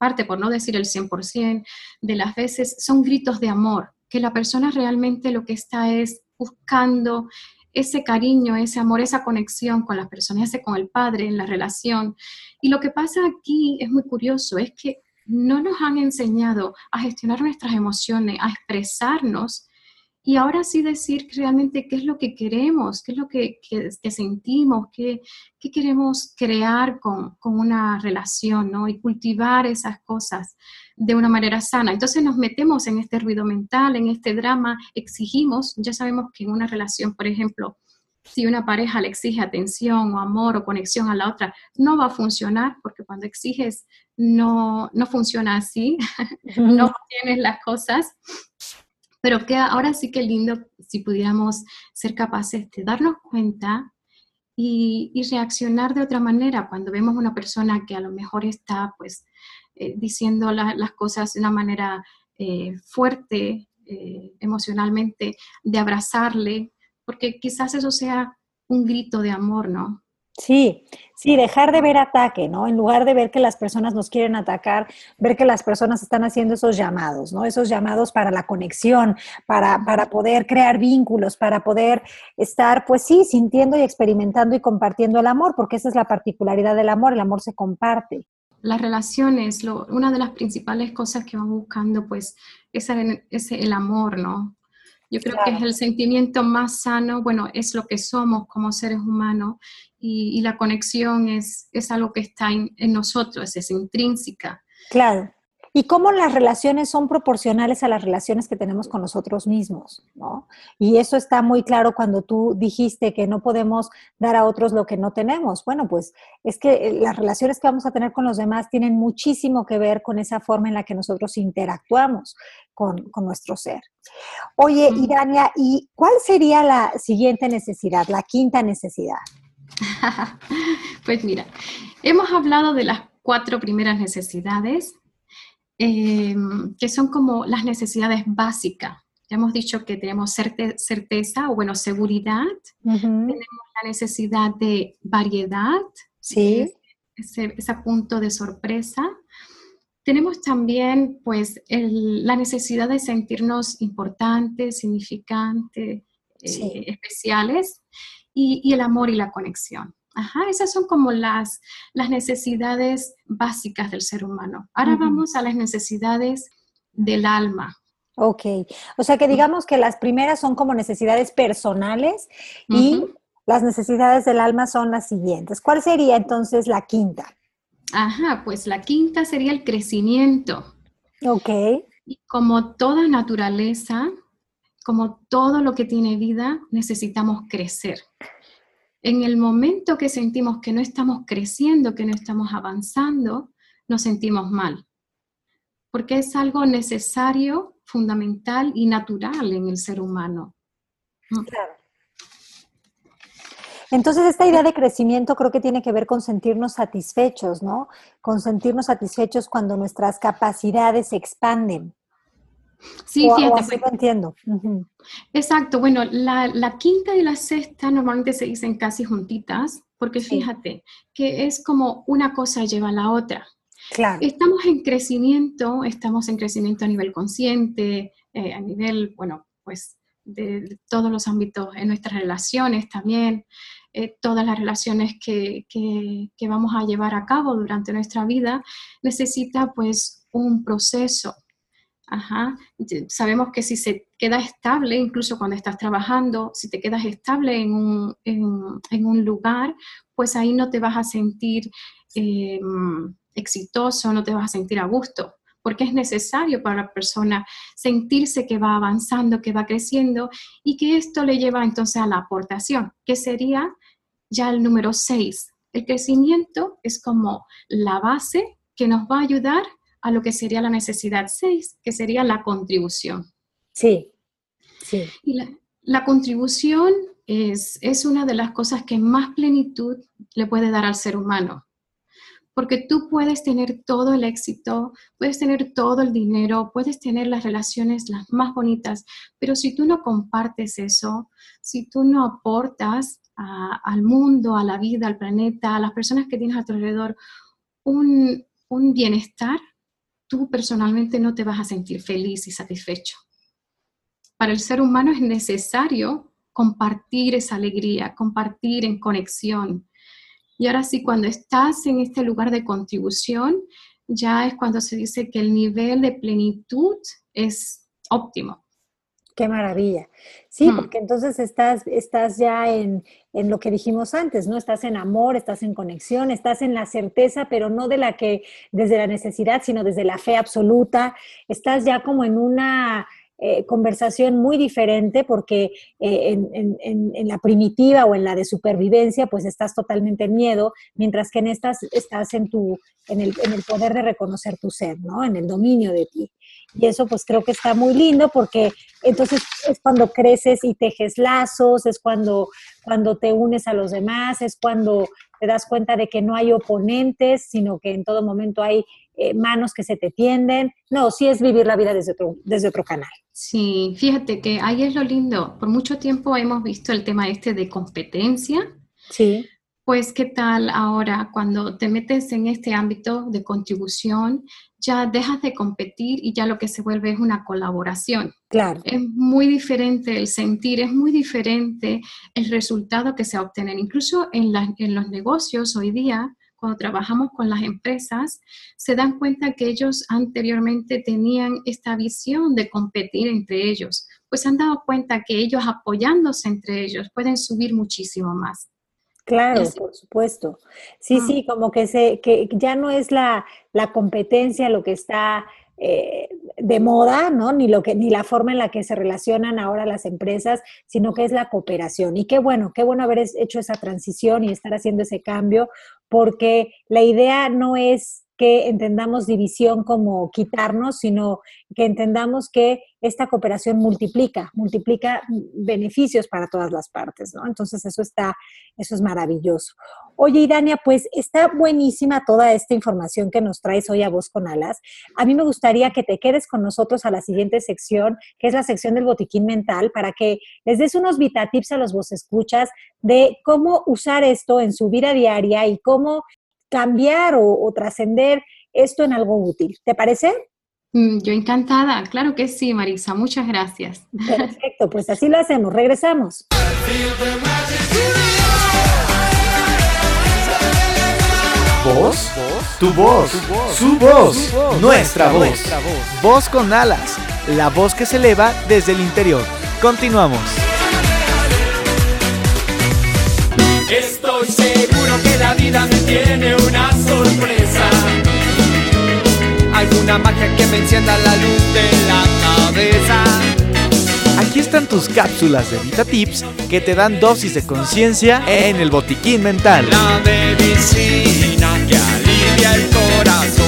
parte, por no decir el 100% de las veces, son gritos de amor, que la persona realmente lo que está es buscando ese cariño, ese amor, esa conexión con las personas, ese con el padre, en la relación. Y lo que pasa aquí es muy curioso, es que no nos han enseñado a gestionar nuestras emociones, a expresarnos y ahora sí decir realmente qué es lo que queremos, qué es lo que, sentimos, qué, queremos crear con, una relación, ¿no? Y cultivar esas cosas de una manera sana. Entonces nos metemos en este ruido mental, en este drama, exigimos, ya sabemos que en una relación, por ejemplo, si una pareja le exige atención o amor o conexión a la otra, no va a funcionar porque cuando exiges no, no funciona así, no tienes las cosas. Pero ahora sí que lindo si pudiéramos ser capaces de darnos cuenta y, reaccionar de otra manera cuando vemos una persona que a lo mejor está pues eh, diciendo las cosas de una manera eh, fuerte eh, emocionalmente, de abrazarle, porque quizás eso sea un grito de amor, ¿no? Sí, sí, dejar de ver ataque, ¿no? En lugar de ver que las personas nos quieren atacar, ver que las personas están haciendo esos llamados, ¿no? Esos llamados para la conexión, para, para poder crear vínculos, para poder estar, pues sí, sintiendo y experimentando y compartiendo el amor, porque esa es la particularidad del amor, el amor se comparte. Las relaciones, lo, una de las principales cosas que van buscando, pues, es el, es el amor, ¿no? Yo creo que es el sentimiento más sano, bueno, es lo que somos como seres humanos y, la conexión es, es algo que está en, nosotros, es intrínseca. Claro. Y cómo las relaciones son proporcionales a las relaciones que tenemos con nosotros mismos, ¿no? Y eso está muy claro cuando tú dijiste que no podemos dar a otros lo que no tenemos. Bueno, pues es que eh, las relaciones que vamos a tener con los demás tienen muchísimo que ver con esa forma en la que nosotros interactuamos con, con nuestro ser. Oye, Irania, ¿y cuál sería la siguiente necesidad, la quinta necesidad? pues mira, hemos hablado de las cuatro primeras necesidades, em, que son como las necesidades básicas. Ya hemos dicho que tenemos certeza o, bueno, seguridad. Tenemos la necesidad de variedad. Sí. Ese, punto de sorpresa. Tenemos también, pues, la necesidad de sentirnos importantes, significantes, eh, especiales y, el amor y la conexión. Ajá, esas son como las, las necesidades básicas del ser humano. Ahora vamos a las necesidades del alma. Ok, o sea que digamos que las primeras son como necesidades personales y las necesidades del alma son las siguientes. ¿Cuál sería entonces la quinta? Ajá, pues la quinta sería el crecimiento. Ok. Y como toda naturaleza, como todo lo que tiene vida, necesitamos crecer. En el momento que sentimos que no estamos creciendo, que no estamos avanzando, nos sentimos mal, porque es algo necesario, fundamental y natural en el ser humano. Mm. Claro. Entonces, esta idea de crecimiento creo que tiene que ver con sentirnos satisfechos, ¿no? Con sentirnos satisfechos cuando nuestras capacidades se expanden. Sí, fíjate. Pues entiendo. Exacto. Bueno, la, quinta y la sexta normalmente se dicen casi juntitas, porque fíjate que es como una cosa lleva a la otra. Claro. Estamos en crecimiento, estamos en crecimiento a nivel consciente, eh, a nivel, bueno, pues de, todos los ámbitos en nuestras relaciones también, eh, todas las relaciones que, que vamos a llevar a cabo durante nuestra vida, necesita pues un proceso, Sabemos que si se queda estable, incluso cuando estás trabajando, si te quedas estable en un, en, un lugar, pues ahí no te vas a sentir em, exitoso, no te vas a sentir a gusto, porque es necesario para la persona sentirse que va avanzando, que va creciendo y que esto le lleva entonces a la aportación, que sería ya el número 6. El crecimiento es como la base que nos va a ayudar a lo que sería la necesidad 6, que sería la contribución. Sí, sí. Y la, contribución es, es, una de las cosas que más plenitud le puede dar al ser humano. Porque tú puedes tener todo el éxito, puedes tener todo el dinero, puedes tener las relaciones las más bonitas, pero si tú no compartes eso, si tú no aportas al mundo, a la vida, al planeta, a las personas que tienes a tu alrededor, un, un bienestar, tú personalmente no te vas a sentir feliz y satisfecho. Para el ser humano es necesario compartir esa alegría, compartir en conexión. Y ahora sí, cuando estás en este lugar de contribución, ya es cuando se dice que el nivel de plenitud es óptimo. Qué maravilla. Sí, hmm. porque entonces estás, estás ya en, en, lo que dijimos antes, ¿no? Estás en amor, estás en conexión, estás en la certeza, pero no de la que desde la necesidad, sino desde la fe absoluta. Estás ya como en una eh, conversación muy diferente porque eh, en, la primitiva o en la de supervivencia, pues estás totalmente en miedo, mientras que en estas estás en, tu, en, el, en el poder de reconocer tu ser, ¿no? En el dominio de ti. Y eso pues creo que está muy lindo porque entonces es cuando creces y tejes lazos, es cuando, cuando te unes a los demás, es cuando te das cuenta de que no hay oponentes, sino que en todo momento hay eh, manos que se te tienden. No, sí es vivir la vida desde otro, desde otro canal. Sí, fíjate que ahí es lo lindo. Por mucho tiempo hemos visto el tema este de competencia. Sí. Pues, ¿qué tal ahora cuando te metes en este ámbito de contribución? Ya dejas de competir y ya lo que se vuelve es una colaboración. Claro. Es muy diferente el sentir, es muy diferente el resultado que se obtiene. Incluso en, en los negocios hoy día, cuando trabajamos con las empresas, se dan cuenta que ellos anteriormente tenían esta visión de competir entre ellos, pues se han dado cuenta que ellos apoyándose entre ellos pueden subir muchísimo más. Claro, por supuesto. Sí, Ah. sí, como que, se, que ya no es la, la competencia lo que está eh, de moda, ¿no? Ni, lo que, ni la forma en la que se relacionan ahora las empresas, sino que es la cooperación. Y qué bueno, qué bueno haber hecho esa transición y estar haciendo ese cambio, porque la idea no es que entendamos división como quitarnos, sino que entendamos que esta cooperación multiplica, multiplica beneficios para todas las partes, ¿no? Entonces eso está, eso es maravilloso. Oye, Idania, pues está buenísima toda esta información que nos traes hoy a Voz con Alas. A mí me gustaría que te quedes con nosotros a la siguiente sección, que es la sección del botiquín mental, para que les des unos vitatips a los vos escuchas de cómo usar esto en su vida diaria y cómo cambiar o, o trascender esto en algo útil. ¿Te parece? Mm, Yo encantada, claro que sí, Marisa, muchas gracias. Perfecto, pues así lo hacemos. Regresamos. ¿Voz? Tu voz, su voz, nuestra voz. Voz con alas, la voz que se eleva desde el interior. Continuamos. Estoy que la vida me tiene una sorpresa. Alguna magia que me encienda la luz de la cabeza. Aquí están tus cápsulas de VitaTips que te dan dosis de conciencia en el botiquín mental. La medicina que alivia el corazón.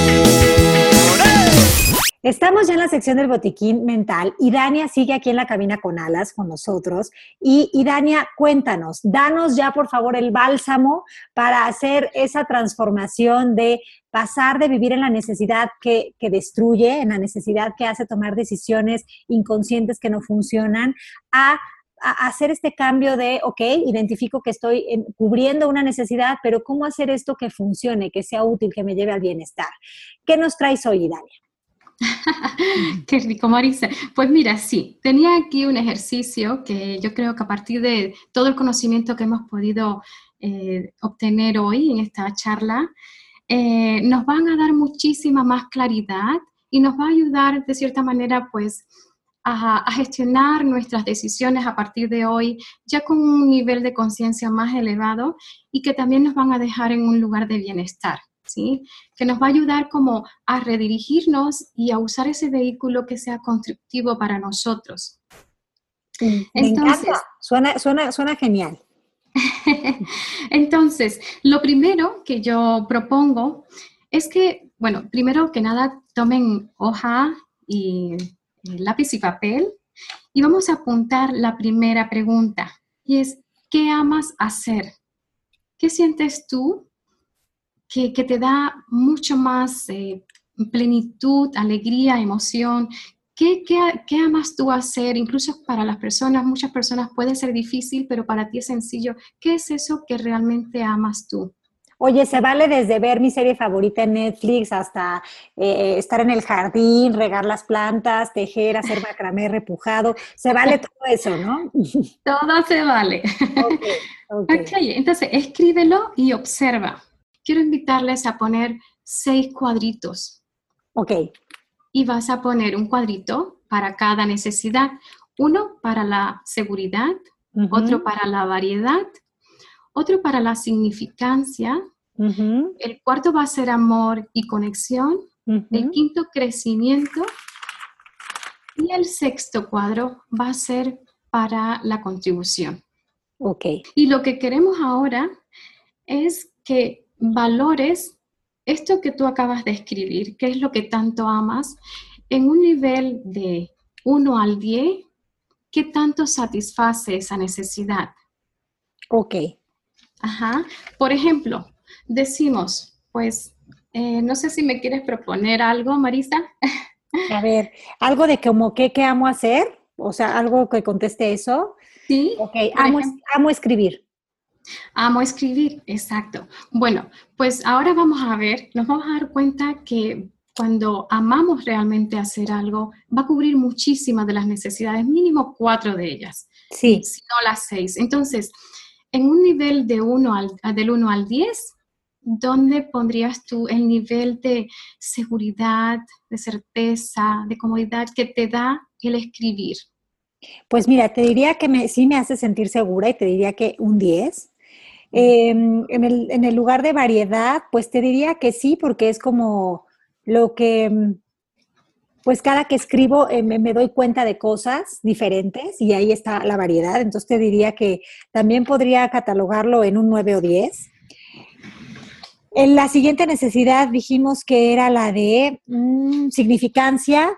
Estamos ya en la sección del botiquín mental y Dania sigue aquí en la cabina con alas con nosotros. Y, Dania, cuéntanos, danos ya por favor el bálsamo para hacer esa transformación de pasar de vivir en la necesidad que, que destruye, en la necesidad que hace tomar decisiones inconscientes que no funcionan, a hacer este cambio de, ok, identifico que estoy en- cubriendo una necesidad, pero ¿cómo hacer esto que funcione, que sea útil, que me lleve al bienestar? ¿Qué nos traes hoy, Dania? Qué rico, Marisa. Pues mira, sí, tenía aquí un ejercicio que yo creo que a partir de todo el conocimiento que hemos podido eh, obtener hoy en esta charla, eh, nos van a dar muchísima más claridad y nos va a ayudar de cierta manera, pues, a, a gestionar nuestras decisiones a partir de hoy, ya con un nivel de conciencia más elevado y que también nos van a dejar en un lugar de bienestar. ¿Sí? que nos va a ayudar como a redirigirnos y a usar ese vehículo que sea constructivo para nosotros. Me Entonces- encanta, suena, suena, suena genial. Entonces, lo primero que yo propongo es que, bueno, primero que nada, tomen hoja y lápiz y papel y vamos a apuntar la primera pregunta y es, ¿qué amas hacer? ¿Qué sientes tú que, que te da mucho más eh, plenitud, alegría, emoción? ¿Qué, qué, qué amas tú hacer? Incluso para las personas, muchas personas puede ser difícil, pero para ti es sencillo. ¿Qué es eso que realmente amas tú? Oye, se vale desde ver mi serie favorita en Netflix hasta eh, estar en el jardín, regar las plantas, tejer, hacer macramé repujado. Se vale todo eso, ¿no? Todo se vale. Ok, ok. Ok, entonces escríbelo y observa. Quiero invitarles a poner seis cuadritos. Ok, y vas a poner un cuadrito para cada necesidad. Uno para la seguridad, otro para la variedad, otro para la significancia, el cuarto va a ser amor y conexión, el quinto crecimiento. Y el sexto cuadro va a ser para la contribución. Ok, Y lo que queremos ahora es que valores esto que tú acabas de escribir, que es lo que tanto amas, en un nivel de 1 al 10, ¿qué tanto satisface esa necesidad? ok. Ajá. Por ejemplo, decimos, pues, eh, no sé si me quieres proponer algo, Marisa. A ver, algo de como qué, qué amo hacer, o sea, algo que conteste eso. Sí. Ok, amo escribir. Amo escribir, exacto. Bueno, pues ahora vamos a ver, nos vamos a dar cuenta que cuando amamos realmente hacer algo, va a cubrir muchísimas de las necesidades, mínimo cuatro de ellas, Sí, si no las seis. Entonces, en un nivel de uno al, del 1 al 10, ¿dónde pondrías tú el nivel de seguridad, de certeza, de comodidad que te da el escribir? pues mira, te diría que me, sí me hace sentir segura y te diría que un 10. Em, en, el, lugar de variedad, pues te diría que sí, porque es como lo que mm, pues cada que escribo eh, me, doy cuenta de cosas diferentes y ahí está la variedad. Entonces te diría que también podría catalogarlo en un 9 o 10. En la siguiente necesidad dijimos que era la de mm, significancia.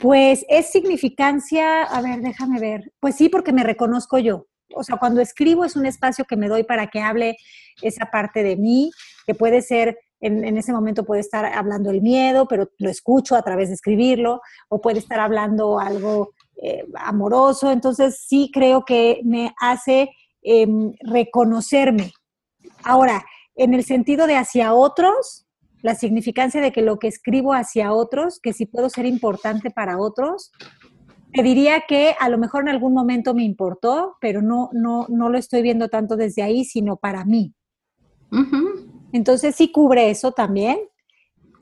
Pues es significancia, a ver, déjame ver. Pues sí, porque me reconozco yo. O sea, cuando escribo es un espacio que me doy para que hable esa parte de mí, que puede ser en, ese momento puede estar hablando el miedo, pero lo escucho a través de escribirlo, o puede estar hablando algo eh, amoroso. Entonces sí creo que me hace em, reconocerme. Ahora, en el sentido de hacia otros, la significancia de que lo que escribo hacia otros, que si puedo ser importante para otros, te diría que a lo mejor en algún momento me importó, pero no, no, no lo estoy viendo tanto desde ahí, sino para mí. Entonces sí cubre eso también.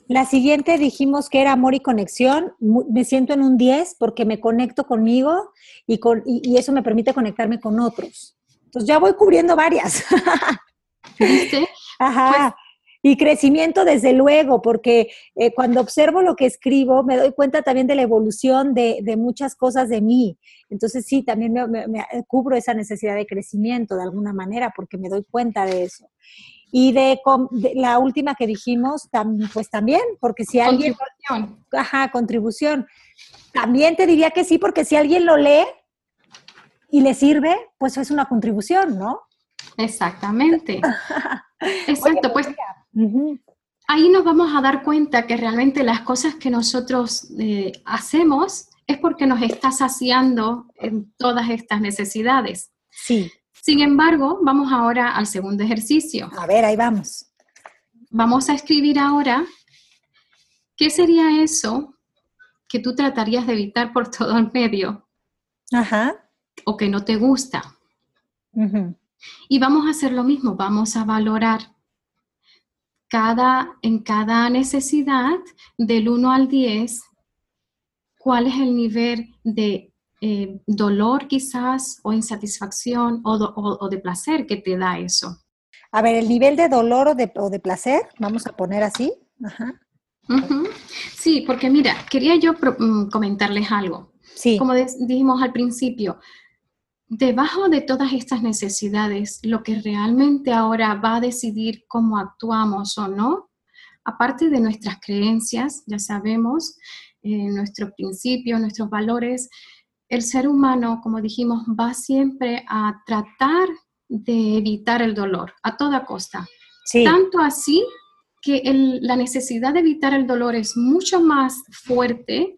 La siguiente dijimos que era amor y conexión. Me siento en un 10 porque me conecto conmigo y, con, y, eso me permite conectarme con otros. Entonces ya voy cubriendo varias. ¿Viste? Ajá. Pues y crecimiento, desde luego, porque eh, cuando observo lo que escribo, me doy cuenta también de la evolución de, de muchas cosas de mí. Entonces, sí, también me, cubro esa necesidad de crecimiento de alguna manera, porque me doy cuenta de eso. Y de, la última que dijimos, pues también, porque si alguien... Contribución. Ajá, contribución. También te diría que sí, porque si alguien lo lee y le sirve, pues es una contribución, ¿no? Exactamente. Exacto, pues ahí nos vamos a dar cuenta que realmente las cosas que nosotros eh, hacemos es porque nos está saciando en todas estas necesidades. Sí. Sin embargo, vamos ahora al segundo ejercicio. A ver, ahí vamos. Vamos a escribir ahora qué sería eso que tú tratarías de evitar por todo el medio. Ajá. O que no te gusta. Y vamos a hacer lo mismo, vamos a valorar cada, en cada necesidad del 1 al 10 cuál es el nivel de eh, dolor quizás o insatisfacción o, de placer que te da eso. A ver, el nivel de dolor o de, placer, vamos a poner así. Sí, porque mira, quería yo mm, comentarles algo. Sí. Como dijimos al principio, debajo de todas estas necesidades, lo que realmente ahora va a decidir cómo actuamos o no, aparte de nuestras creencias, ya sabemos, eh, nuestros principios, nuestros valores, el ser humano, como dijimos, va siempre a tratar de evitar el dolor a toda costa. Tanto así que la necesidad de evitar el dolor es mucho más fuerte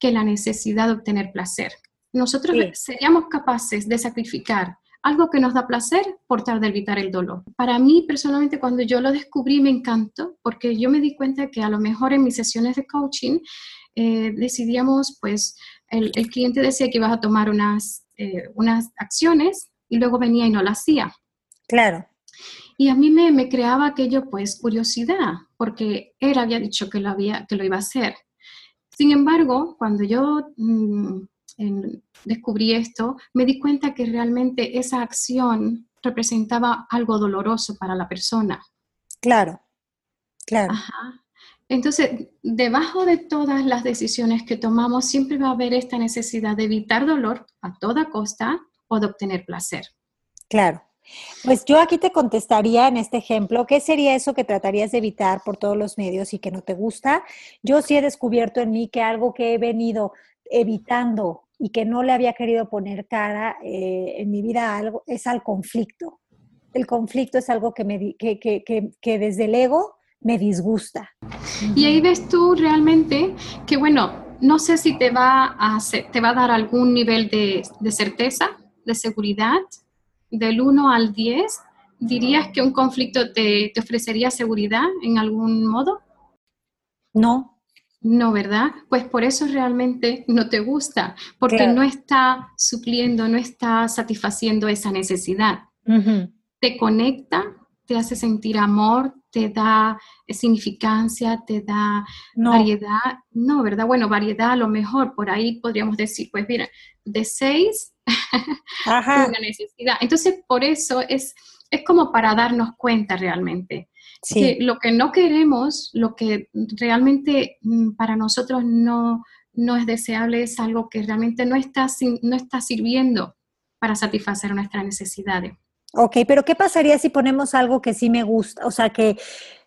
que la necesidad de obtener placer. Nosotros seríamos capaces de sacrificar algo que nos da placer por tratar de evitar el dolor. Para mí, personalmente, cuando yo lo descubrí, me encantó, porque yo me di cuenta que a lo mejor en mis sesiones de coaching eh, decidíamos, pues, el, cliente decía que ibas a tomar unas, eh, unas acciones y luego venía y no lo hacía. Claro. Y a mí me, me, creaba aquello, pues, curiosidad, porque él había dicho que lo, había, que lo iba a hacer. Sin embargo, cuando yo descubrí esto, me di cuenta que realmente esa acción representaba algo doloroso para la persona. Claro, claro. Ajá. Entonces, debajo de todas las decisiones que tomamos, siempre va a haber esta necesidad de evitar dolor a toda costa o de obtener placer. Claro. Pues yo aquí te contestaría en este ejemplo, ¿qué sería eso que tratarías de evitar por todos los medios y que no te gusta? Yo sí he descubierto en mí que algo que he venido evitando y que no le había querido poner cara eh, en mi vida algo, es al conflicto. El conflicto es algo que, me, que, que, que desde el ego me disgusta. Y ahí ves tú realmente que, bueno, no sé si te va a, te va a dar algún nivel de, certeza, de seguridad, del 1 al 10. ¿Dirías que un conflicto te, ofrecería seguridad en algún modo? No. No, ¿verdad? Pues por eso realmente no te gusta, porque no está supliendo, no está satisfaciendo esa necesidad. Te conecta, te hace sentir amor, te da significancia, te da variedad. No, ¿verdad? Bueno, variedad a lo mejor, por ahí podríamos decir, pues mira, de seis, una necesidad. Entonces, por eso es, es como para darnos cuenta realmente. Lo que no queremos, lo que realmente mm, para nosotros no, no es deseable, es algo que realmente no está, no está sirviendo para satisfacer nuestras necesidades. Ok, pero ¿qué pasaría si ponemos algo que sí me gusta? O sea, que,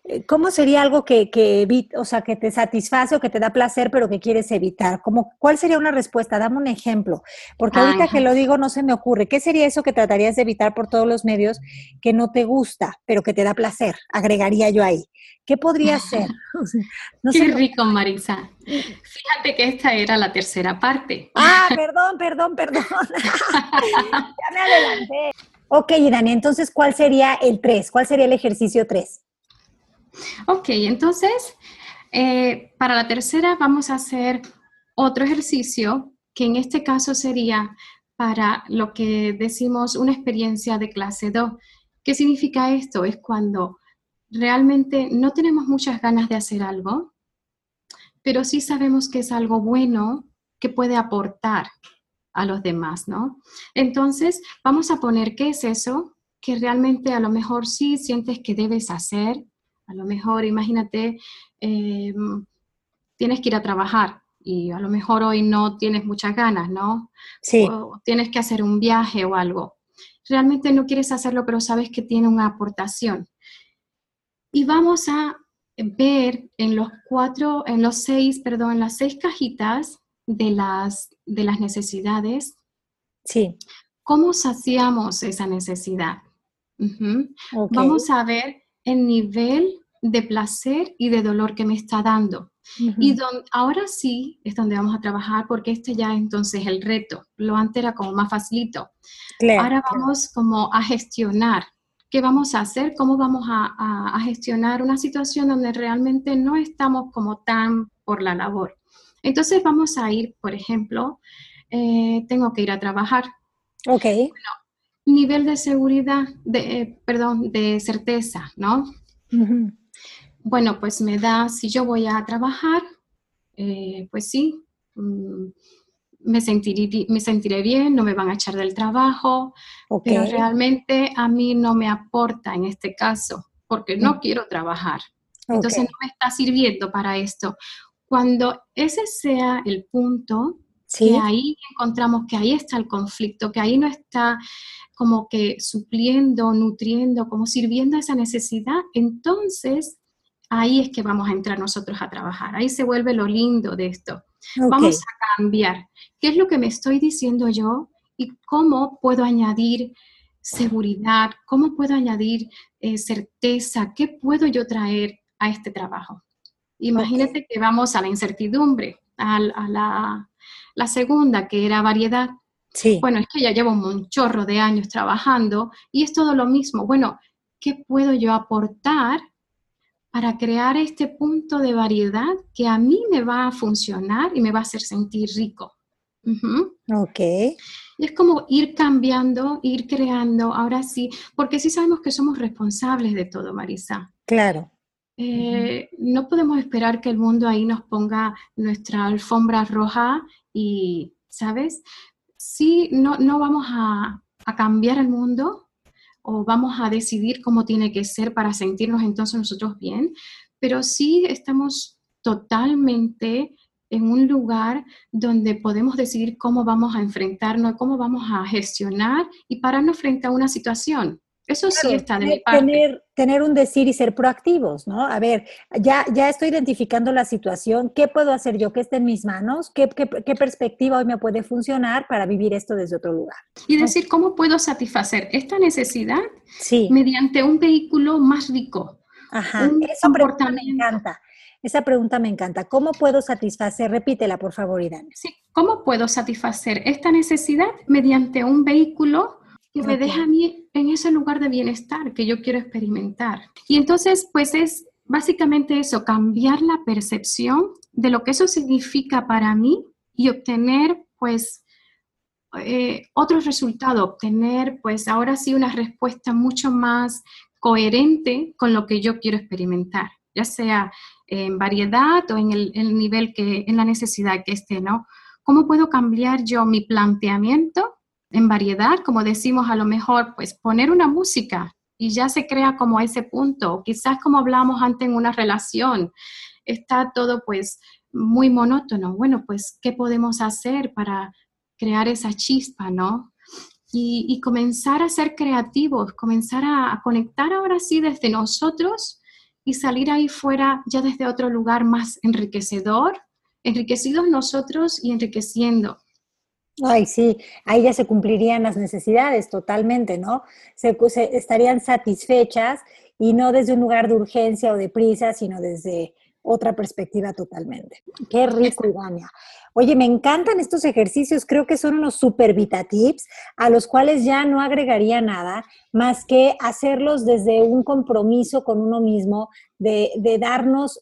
eh, ¿cómo sería algo que, que o sea, que te satisface o que te da placer, pero que quieres evitar? ¿Cómo, ¿Cuál sería una respuesta? Dame un ejemplo, porque ahorita que lo digo no se me ocurre. ¿Qué sería eso que tratarías de evitar por todos los medios que no te gusta, pero que te da placer? Agregaría yo ahí. ¿Qué podría ser? Qué rico, Marisa. Fíjate que esta era la tercera parte. Ah, perdón, perdón, perdón. ya me adelanté. Ok, Dani, entonces, ¿cuál sería el 3? ¿Cuál sería el ejercicio 3? Ok, entonces, eh, para la tercera vamos a hacer otro ejercicio que en este caso sería para lo que decimos una experiencia de clase 2. ¿Qué significa esto? Es cuando realmente no tenemos muchas ganas de hacer algo, pero sí sabemos que es algo bueno que puede aportar a los demás, ¿no? Entonces, vamos a poner qué es eso que realmente a lo mejor sí sientes que debes hacer. A lo mejor, imagínate, eh, tienes que ir a trabajar y a lo mejor hoy no tienes muchas ganas, ¿no? Sí. O tienes que hacer un viaje o algo. Realmente no quieres hacerlo, pero sabes que tiene una aportación. Y vamos a ver en los cuatro, en los seis, perdón, en las seis cajitas de las, de las necesidades. Sí. ¿Cómo saciamos esa necesidad? Vamos a ver el nivel de placer y de dolor que me está dando. Y ahora sí es donde vamos a trabajar porque este ya entonces el reto. Lo antes era como más facilito. ahora vamos como a gestionar. ¿Qué vamos a hacer? ¿Cómo vamos a, a gestionar una situación donde realmente no estamos como tan por la labor? Entonces vamos a ir, por ejemplo, eh, tengo que ir a trabajar. Ok. nivel de seguridad, de, eh, perdón, de certeza, ¿no? Bueno, pues me da, si yo voy a trabajar, eh, pues sí, mm, me, sentiré, me sentiré bien, no me van a echar del trabajo, pero realmente a mí no me aporta en este caso, porque no mm. quiero trabajar. Entonces no me está sirviendo para esto. Cuando ese sea el punto, que ahí encontramos que ahí está el conflicto, que ahí no está como que supliendo, nutriendo, como sirviendo a esa necesidad, entonces ahí es que vamos a entrar nosotros a trabajar. Ahí se vuelve lo lindo de esto. Vamos a cambiar. ¿Qué es lo que me estoy diciendo yo y cómo puedo añadir seguridad? ¿Cómo puedo añadir eh, certeza? ¿Qué puedo yo traer a este trabajo? Imagínate que vamos a la incertidumbre, a, la, segunda, que era variedad. Sí. Bueno, es que ya llevo un chorro de años trabajando y es todo lo mismo. Bueno, ¿qué puedo yo aportar para crear este punto de variedad que a mí me va a funcionar y me va a hacer sentir rico? Ok. Y es como ir cambiando, ir creando, ahora sí, porque sí sabemos que somos responsables de todo, Marisa. Claro. Eh, no podemos esperar que el mundo ahí nos ponga nuestra alfombra roja y, ¿sabes? Sí, no, no vamos a, a cambiar el mundo o vamos a decidir cómo tiene que ser para sentirnos entonces nosotros bien, pero sí estamos totalmente en un lugar donde podemos decidir cómo vamos a enfrentarnos, cómo vamos a gestionar y pararnos frente a una situación. Eso sí está de mi parte. Tener, tener, un decir y ser proactivos, ¿no? A ver, ya, ya estoy identificando la situación, ¿qué puedo hacer yo que esté en mis manos? ¿Qué, qué, qué perspectiva hoy me puede funcionar para vivir esto desde otro lugar? Y decir, ¿cómo puedo satisfacer esta necesidad sí. mediante un vehículo más rico? Ajá, esa pregunta me encanta. Esa pregunta me encanta. ¿Cómo puedo satisfacer? Repítela, por favor, Irán. Sí, ¿cómo puedo satisfacer esta necesidad mediante un vehículo que me deja a mí en ese lugar de bienestar que yo quiero experimentar. Y entonces, pues es básicamente eso, cambiar la percepción de lo que eso significa para mí y obtener, pues, eh, otro resultado, obtener, pues, ahora sí una respuesta mucho más coherente con lo que yo quiero experimentar, ya sea en variedad o en el, el nivel que, en la necesidad que esté, ¿no? ¿Cómo puedo cambiar yo mi planteamiento en variedad, como decimos, a lo mejor, pues poner una música y ya se crea como ese punto. Quizás como hablamos antes en una relación, está todo pues muy monótono. Bueno, pues, ¿qué podemos hacer para crear esa chispa, no? Y, comenzar a ser creativos, comenzar a, conectar ahora sí desde nosotros y salir ahí fuera ya desde otro lugar más enriquecedor, enriquecidos nosotros y enriqueciendo. Ay, sí, ahí ya se cumplirían las necesidades totalmente, ¿no? Se, se, estarían satisfechas y no desde un lugar de urgencia o de prisa, sino desde otra perspectiva totalmente. Qué rico, Ivania. Oye, me encantan estos ejercicios, creo que son unos super vita tips a los cuales ya no agregaría nada más que hacerlos desde un compromiso con uno mismo de, de darnos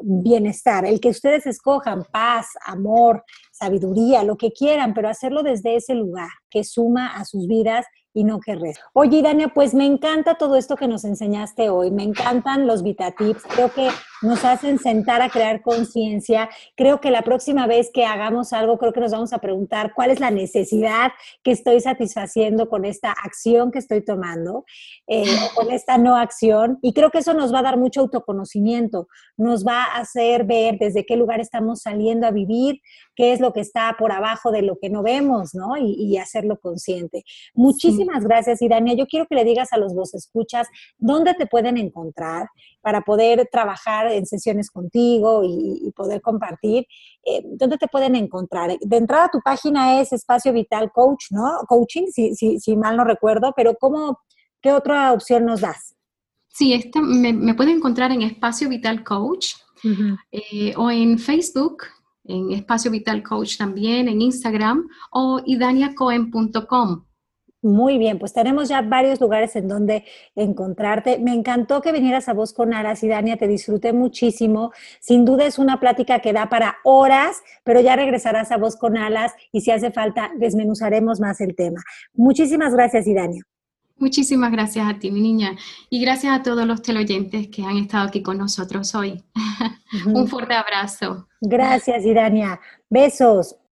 bienestar, el que ustedes escojan paz, amor, sabiduría, lo que quieran, pero hacerlo desde ese lugar que suma a sus vidas y no que resta. Oye, Dania, pues me encanta todo esto que nos enseñaste hoy, me encantan los VitaTips, creo que nos hacen sentar a crear conciencia, creo que la próxima vez que hagamos algo, creo que nos vamos a preguntar cuál es la necesidad que estoy satisfaciendo con esta acción que estoy tomando, eh, con esta no acción, y creo que eso nos va a dar mucho autoconocimiento, nos va a hacer ver desde qué lugar estamos saliendo a vivir, qué es lo que está por abajo de lo que no vemos, ¿no? Y, y hacerlo consciente. Muchísimas gracias, Irania. Yo quiero que le digas a los vos escuchas dónde te pueden encontrar para poder trabajar en sesiones contigo y, poder compartir. Eh, ¿Dónde te pueden encontrar? De entrada, tu página es Espacio Vital Coach, ¿no? Coaching, si, si, si mal no recuerdo, pero ¿cómo, ¿qué otra opción nos das? Sí, esta, me, me pueden encontrar en Espacio Vital Coach eh, o en Facebook en Espacio Vital Coach también, en Instagram o idaniacoen.com. Muy bien, pues tenemos ya varios lugares en donde encontrarte. Me encantó que vinieras a Voz con Aras y Dania, te disfruté muchísimo. Sin duda es una plática que da para horas, pero ya regresarás a Voz con Alas y si hace falta desmenuzaremos más el tema. Muchísimas gracias, Idania. Muchísimas gracias a ti, mi niña, y gracias a todos los teleoyentes que han estado aquí con nosotros hoy. Un fuerte abrazo. Gracias, Irania. Besos.